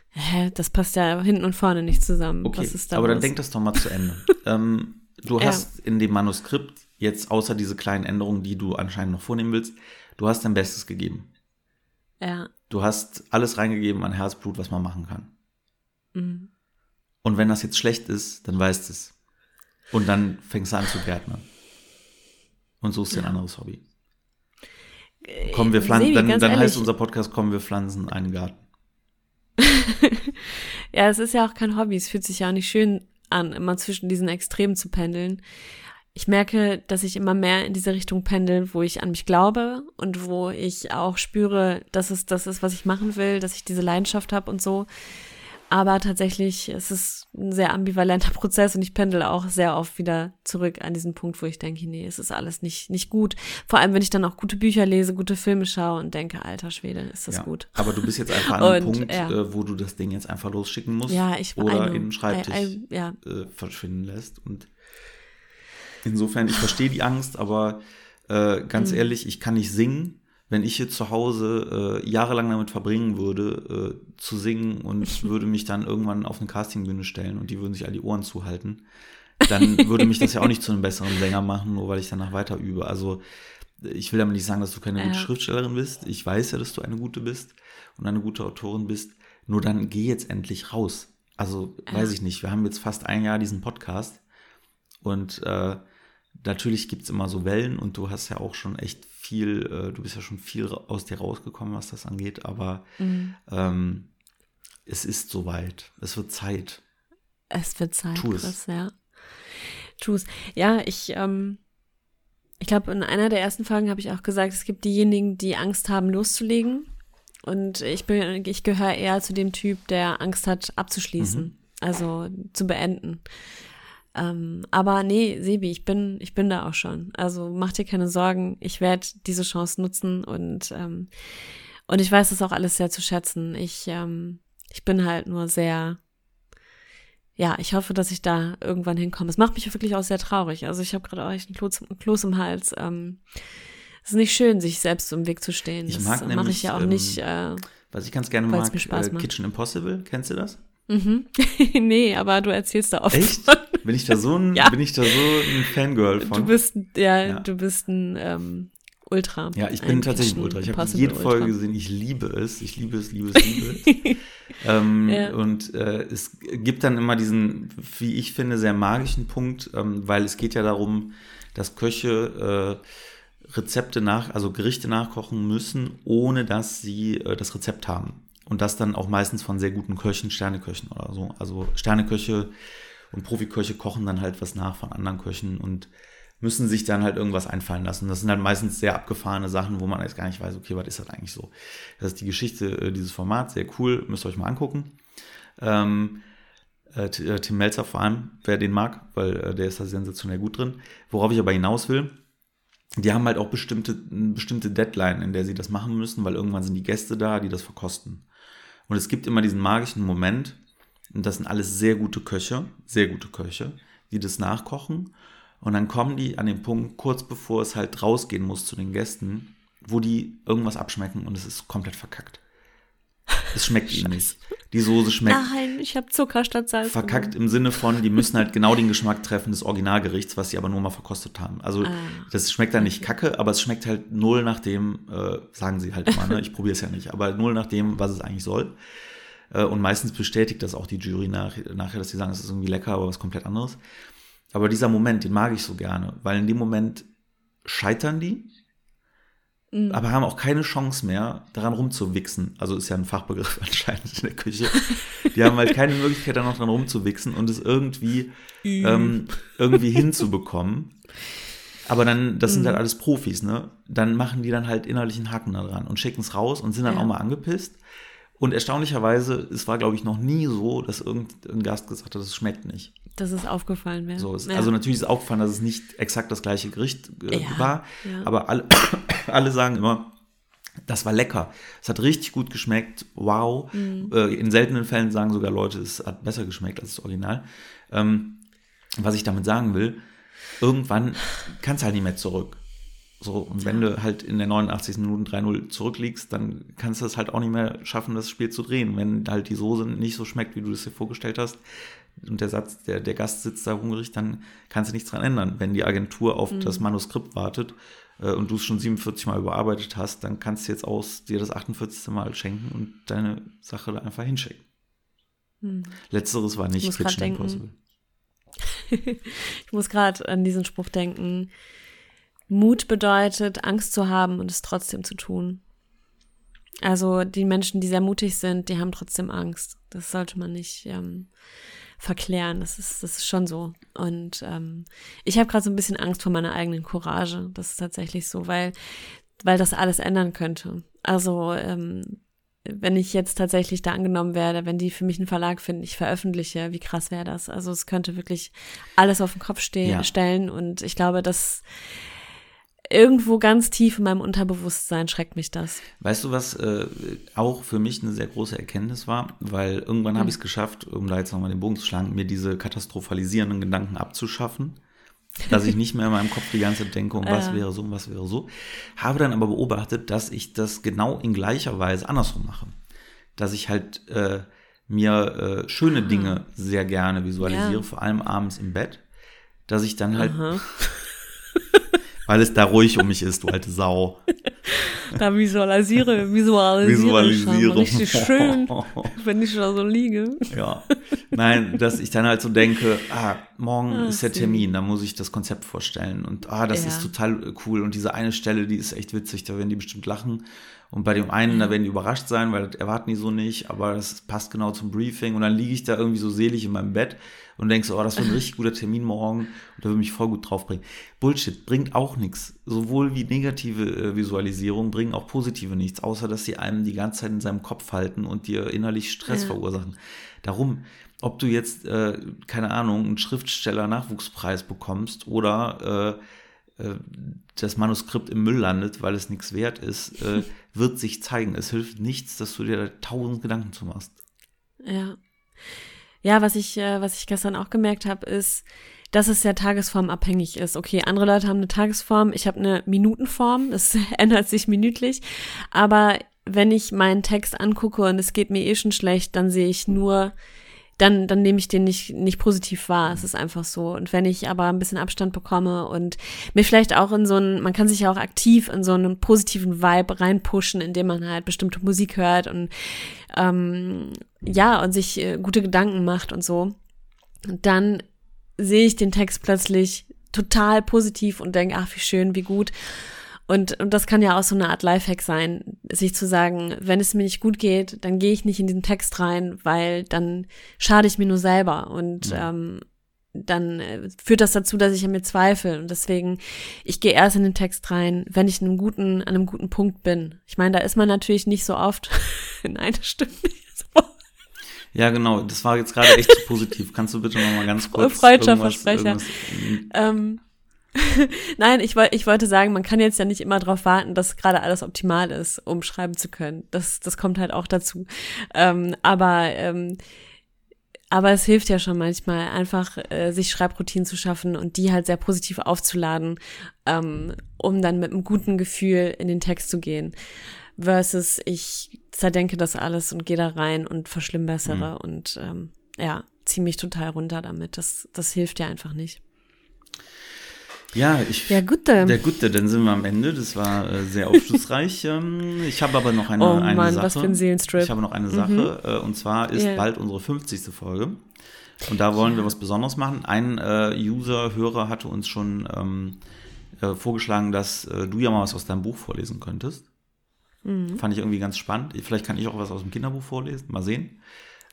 hä, das passt ja hinten und vorne nicht zusammen. Okay, Was ist da aber los? dann denk das doch mal zu Ende. ähm, du Ja. hast in dem Manuskript jetzt außer diese kleinen Änderungen, die du anscheinend noch vornehmen willst, du hast dein Bestes gegeben. ja. Du hast alles reingegeben an Herzblut, was man machen kann. Mhm. Und wenn das jetzt schlecht ist, dann weißt du es. Und dann fängst du an zu gärtnern. Und suchst dir ein anderes Hobby. Kommen wir pflanzen, dann, dann heißt unser Podcast, kommen wir pflanzen einen Garten. Ja, es ist ja auch kein Hobby. Es fühlt sich ja auch nicht schön an, immer zwischen diesen Extremen zu pendeln. Ich merke, dass ich immer mehr in diese Richtung pendel, wo ich an mich glaube und wo ich auch spüre, dass es das ist, was ich machen will, dass ich diese Leidenschaft habe und so. Aber tatsächlich es ist ein sehr ambivalenter Prozess und ich pendel auch sehr oft wieder zurück an diesen Punkt, wo ich denke, nee, es ist alles nicht, nicht gut. Vor allem, wenn ich dann auch gute Bücher lese, gute Filme schaue und denke, alter Schwede, ist das Ja. gut. Aber du bist jetzt einfach an einem Und, Punkt, ja. äh, wo du das Ding jetzt einfach losschicken musst. Ja, ich Oder in den Schreibtisch I, I, ja, äh, verschwinden lässt. Und insofern, ich verstehe die Angst, aber äh, ganz Mhm. ehrlich, ich kann nicht singen. Wenn ich hier zu Hause äh, jahrelang damit verbringen würde, äh, zu singen und würde mich dann irgendwann auf eine Castingbühne stellen und die würden sich all die Ohren zuhalten, dann würde mich das ja auch nicht zu einem besseren Sänger machen, nur weil ich danach weiter übe. Also ich will damit nicht sagen, dass du keine gute. Schriftstellerin bist. Ich weiß ja, dass du eine gute bist und eine gute Autorin bist. Nur dann geh jetzt endlich raus. Also weiß ich nicht. Wir haben jetzt fast ein Jahr diesen Podcast und äh, natürlich gibt's immer so Wellen und du hast ja auch schon echt viel, äh, du bist ja schon viel aus dir rausgekommen, was das angeht, aber Mhm. ähm, es ist soweit. Es wird Zeit. Es wird Zeit, Tu es. Chris, ja. Tu es. Ja, ich, ähm, ich glaube, in einer der ersten Folgen habe ich auch gesagt, es gibt diejenigen, die Angst haben, loszulegen. Und ich bin, ich gehöre eher zu dem Typ, der Angst hat, abzuschließen. Also zu beenden. Ähm, aber nee, Sebi, ich bin, ich bin da auch schon. Also mach dir keine Sorgen. Ich werde diese Chance nutzen und, ähm, und ich weiß das auch alles sehr zu schätzen. Ich, ähm, ich bin halt nur sehr, ja, ich hoffe, dass ich da irgendwann hinkomme. Es macht mich wirklich auch sehr traurig. Also ich habe gerade auch echt einen Kloß, einen Kloß im Hals. Ähm, es ist nicht schön, sich selbst im Weg zu stehen. Ich das mag mache nämlich, ich ja auch ähm, nicht. Äh, Was ich ganz gerne mag, Spaß äh. Kitchen Impossible, kennst du das? mhm. nee, aber du erzählst da oft. Echt? von. Bin ich da so ein, Ja. bin ich da so ein Fangirl von? Du bist, ja, Ja. du bist ein ähm, Ultra. Ja, ich bin tatsächlich ein Ultra. Ich habe jede Ultra. Folge gesehen. Ich liebe es. Ich liebe es, liebe es, liebe es. ähm, Ja. Und äh, es gibt dann immer diesen, wie ich finde, sehr magischen Punkt, ähm, weil es geht ja darum, dass Köche äh, Rezepte nach, also Gerichte nachkochen müssen, ohne dass sie äh, das Rezept haben. Und das dann auch meistens von sehr guten Köchen, Sterneköchen oder so. Also Sterneköche und Profiköche kochen dann halt was nach von anderen Köchen und müssen sich dann halt irgendwas einfallen lassen. Das sind halt meistens sehr abgefahrene Sachen, wo man jetzt gar nicht weiß, okay, was ist das eigentlich so? Das ist die Geschichte äh, dieses Formats, sehr cool, müsst ihr euch mal angucken. Ähm, äh, äh, Tim Melzer vor allem, wer den mag, weil äh, der ist da sensationell gut drin. Worauf ich aber hinaus will, die haben halt auch bestimmte, bestimmte Deadline, in der sie das machen müssen, weil irgendwann sind die Gäste da, die das verkosten. Und es gibt immer diesen magischen Moment, und das sind alles sehr gute Köche, sehr gute Köche, die das nachkochen. Und dann kommen die an den Punkt, kurz bevor es halt rausgehen muss zu den Gästen, wo die irgendwas abschmecken und es ist komplett verkackt. Es schmeckt ihnen nicht. Die Soße schmeckt Nein, ich habe Zucker statt Salz. verkackt im Sinne von, die müssen halt genau den Geschmack treffen des Originalgerichts, was sie aber nur mal verkostet haben. Also Ah. das schmeckt dann nicht kacke, aber es schmeckt halt null nach dem, äh, sagen sie halt immer, ne? ich probiere es ja nicht, aber null nach dem, was es eigentlich soll. Äh, und meistens bestätigt das auch die Jury nach, nachher, dass sie sagen, es ist irgendwie lecker, aber was komplett anderes. Aber dieser Moment, den mag ich so gerne, weil in dem Moment scheitern die, Mhm. aber haben auch keine Chance mehr, daran rumzuwichsen. Also ist ja ein Fachbegriff anscheinend in der Küche. Die haben halt keine Möglichkeit, da noch dran rumzuwichsen und es irgendwie, ähm, irgendwie hinzubekommen. Aber dann, das sind Mhm. halt alles Profis, ne? Dann machen die dann halt innerlich einen Haken da dran und schicken es raus und sind dann Ja. auch mal angepisst. Und erstaunlicherweise, es war, glaube ich, noch nie so, dass irgendein Gast gesagt hat, es schmeckt nicht. Dass es aufgefallen wäre. So, es, Ja. Also natürlich ist aufgefallen, dass es nicht exakt das gleiche Gericht äh, Ja, war, ja. aber alle, alle sagen immer, das war lecker. Es hat richtig gut geschmeckt. Wow. Mhm. Äh, in seltenen Fällen sagen sogar Leute, es hat besser geschmeckt als das Original. Ähm, was ich damit sagen will, irgendwann kannst du halt nicht mehr zurück. So, und wenn du halt in der 89. Minute 3-0 zurückliegst, dann kannst du es halt auch nicht mehr schaffen, das Spiel zu drehen. Wenn halt die Soße nicht so schmeckt, wie du es dir vorgestellt hast, und der Satz, der, der Gast sitzt da hungrig, dann kannst du nichts dran ändern. Wenn die Agentur auf das Manuskript wartet äh, und du es schon 47 Mal überarbeitet hast, dann kannst du jetzt aus dir das 48. Mal schenken und deine Sache da einfach hinschicken. Letzteres war nicht Kitchen. Impossible. Ich muss gerade an diesen Spruch denken. Mut bedeutet, Angst zu haben und es trotzdem zu tun. Also die Menschen, die sehr mutig sind, die haben trotzdem Angst. Das sollte man nicht ähm, verklären. Das ist, das ist schon so. Und ähm, ich habe gerade so ein bisschen Angst vor meiner eigenen Courage. Das ist tatsächlich so, weil, weil das alles ändern könnte. Also ähm, wenn ich jetzt tatsächlich da angenommen werde, wenn die für mich einen Verlag finden, ich veröffentliche, wie krass wäre das? Also es könnte wirklich alles auf den Kopf stehen, Ja. stellen und ich glaube, dass irgendwo ganz tief in meinem Unterbewusstsein schreckt mich das. Weißt du, was äh, auch für mich eine sehr große Erkenntnis war? Weil irgendwann habe ich es geschafft, um da jetzt nochmal den Bogen zu schlagen, mir diese katastrophalisierenden Gedanken abzuschaffen. Dass ich nicht mehr in meinem Kopf die ganze Zeit denke, und was Ja. wäre so und was wäre so. Habe dann aber beobachtet, dass ich das genau in gleicher Weise andersrum mache. Dass ich halt äh, mir äh, schöne Dinge sehr gerne visualisiere, Ja. vor allem abends im Bett. Dass ich dann halt. weil es da ruhig um mich ist, du alte Sau. Da visualisiere, visualisiere, Visualisierung. richtig schön, wenn ich da so liege. Ja. Nein, dass ich dann halt so denke, ah, morgen Ah, ist der. Termin, da muss ich das Konzept vorstellen. Und ah, das Ja. ist total cool. Und diese eine Stelle, die ist echt witzig, da werden die bestimmt lachen. Und bei dem einen, da werden die überrascht sein, weil das erwarten die so nicht, aber das passt genau zum Briefing. Und dann liege ich da irgendwie so selig in meinem Bett und denke so, oh, das wird ein richtig guter Termin morgen und da würde mich voll gut drauf bringen. Bullshit, bringt auch nichts. Sowohl wie negative äh, Visualisierung bringen auch positive nichts, außer dass sie einem die ganze Zeit in seinem Kopf halten und dir innerlich Stress Ja. verursachen. Darum, ob du jetzt, äh, keine Ahnung, einen Schriftsteller-Nachwuchspreis bekommst oder äh, äh, das Manuskript im Müll landet, weil es nichts wert ist, äh, wird sich zeigen. Es hilft nichts, dass du dir da tausend Gedanken zu machst. Ja. Ja, was ich, äh, was ich gestern auch gemerkt habe, ist, dass es ja tagesformabhängig ist. Okay, andere Leute haben eine Tagesform, ich habe eine Minutenform, das ändert sich minütlich. Aber wenn ich meinen Text angucke und es geht mir eh schon schlecht, dann sehe ich nur, dann, dann nehme ich den nicht, nicht positiv wahr. Es ist einfach so. Und wenn ich aber ein bisschen Abstand bekomme und mir vielleicht auch in so einen, man kann sich ja auch aktiv in so einen positiven Vibe reinpushen, indem man halt bestimmte Musik hört und ähm, ja, und sich äh, gute Gedanken macht und so. Dann sehe ich den Text plötzlich total positiv und denke, ach, wie schön, wie gut. Und, und das kann ja auch so eine Art Lifehack sein, sich zu sagen, wenn es mir nicht gut geht, dann gehe ich nicht in diesen Text rein, weil dann schade ich mir nur selber und ähm, dann äh, führt das dazu, dass ich an mir zweifle. Und deswegen, ich gehe erst in den Text rein, wenn ich in einem guten, an einem guten Punkt bin. Ich meine, da ist man natürlich nicht so oft in einer Stunde. Ja, genau, das war jetzt gerade echt zu positiv. Kannst du bitte noch mal ganz kurz Freudscher Versprecher. irgendwas- Ähm, Nein, ich, ich wollte sagen, man kann jetzt ja nicht immer darauf warten, dass gerade alles optimal ist, um schreiben zu können. Das, das kommt halt auch dazu. Ähm, aber, ähm, aber es hilft ja schon manchmal, einfach äh, sich Schreibroutinen zu schaffen und die halt sehr positiv aufzuladen, ähm, um dann mit einem guten Gefühl in den Text zu gehen. Versus ich zerdenke das alles und gehe da rein und verschlimmbessere und ähm, ja, ziehe mich total runter damit. Das, das hilft ja einfach nicht. Ja, ich. Ja, gute. Der Gute, dann sind wir am Ende. Das war äh, sehr aufschlussreich. ähm, ich habe aber noch eine, Oh eine Mann, Sache. was für ein Seelenstrip. Ich habe noch eine Sache. Äh, und zwar ist Ja. bald unsere 50. Folge. Und da wollen wir was Besonderes machen. Ein äh, User, Hörer hatte uns schon ähm, äh, vorgeschlagen, dass äh, du ja mal was aus deinem Buch vorlesen könntest. Mhm. Fand ich irgendwie ganz spannend. Vielleicht kann ich auch was aus dem Kinderbuch vorlesen. Mal sehen.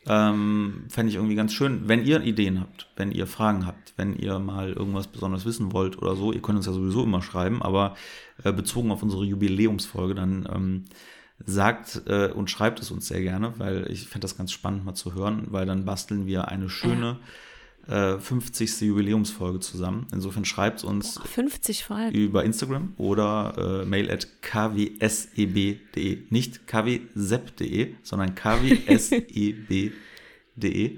Ähm, Fände ich irgendwie ganz schön. Wenn ihr Ideen habt, wenn ihr Fragen habt, wenn ihr mal irgendwas besonders wissen wollt oder so, ihr könnt uns ja sowieso immer schreiben, aber äh, bezogen auf unsere Jubiläumsfolge, dann ähm, sagt äh, und schreibt es uns sehr gerne, weil ich finde das ganz spannend mal zu hören, weil dann basteln wir eine schöne äh, 50. Jubiläumsfolge zusammen. Insofern schreibt uns 50 Folgen. über Instagram oder äh, mail at kwseb.de. Nicht kwsep.de, sondern kwseb.de.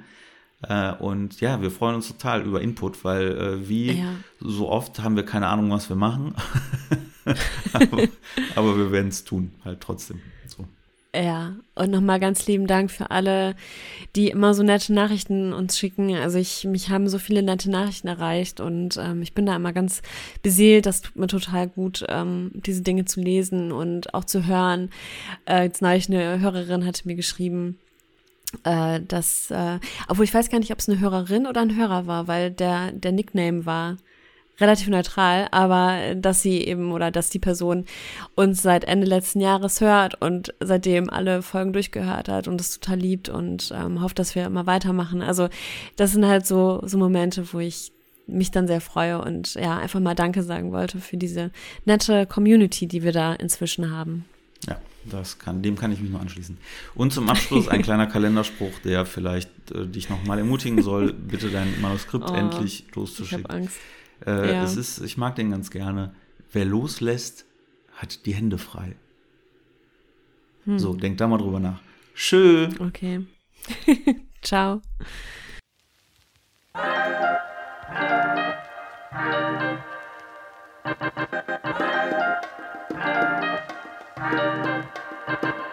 Äh, und ja, wir freuen uns total über Input, weil äh, wie Ja. so oft haben wir keine Ahnung, was wir machen. aber, aber wir werden es tun, halt trotzdem. So. Ja, und nochmal ganz lieben Dank für alle, die immer so nette Nachrichten uns schicken. Also ich, mich haben so viele nette Nachrichten erreicht und ähm, ich bin da immer ganz beseelt. Das tut mir total gut, ähm, diese Dinge zu lesen und auch zu hören. Äh, jetzt neulich eine Hörerin hatte mir geschrieben, äh, dass, äh, obwohl ich weiß gar nicht, ob es eine Hörerin oder ein Hörer war, weil der, der Nickname war relativ neutral, aber äh, dass sie eben oder dass die Person uns seit Ende letzten Jahres hört und seitdem alle Folgen durchgehört hat und es total liebt und ähm, hofft, dass wir immer weitermachen. Also das sind halt so, so Momente, wo ich mich dann sehr freue und ja, einfach mal Danke sagen wollte für diese nette Community, die wir da inzwischen haben. Ja, das kann, dem kann ich mich nur anschließen. Und zum Abschluss ein kleiner Kalenderspruch, der vielleicht äh, dich nochmal ermutigen soll, bitte dein Manuskript Oh, endlich Ich loszuschicken. habe Angst. Äh, Ja. es ist, ich mag den ganz gerne. Wer loslässt, hat die Hände frei. Hm. So, denk da mal drüber nach. Schö. Okay. Ciao. Thank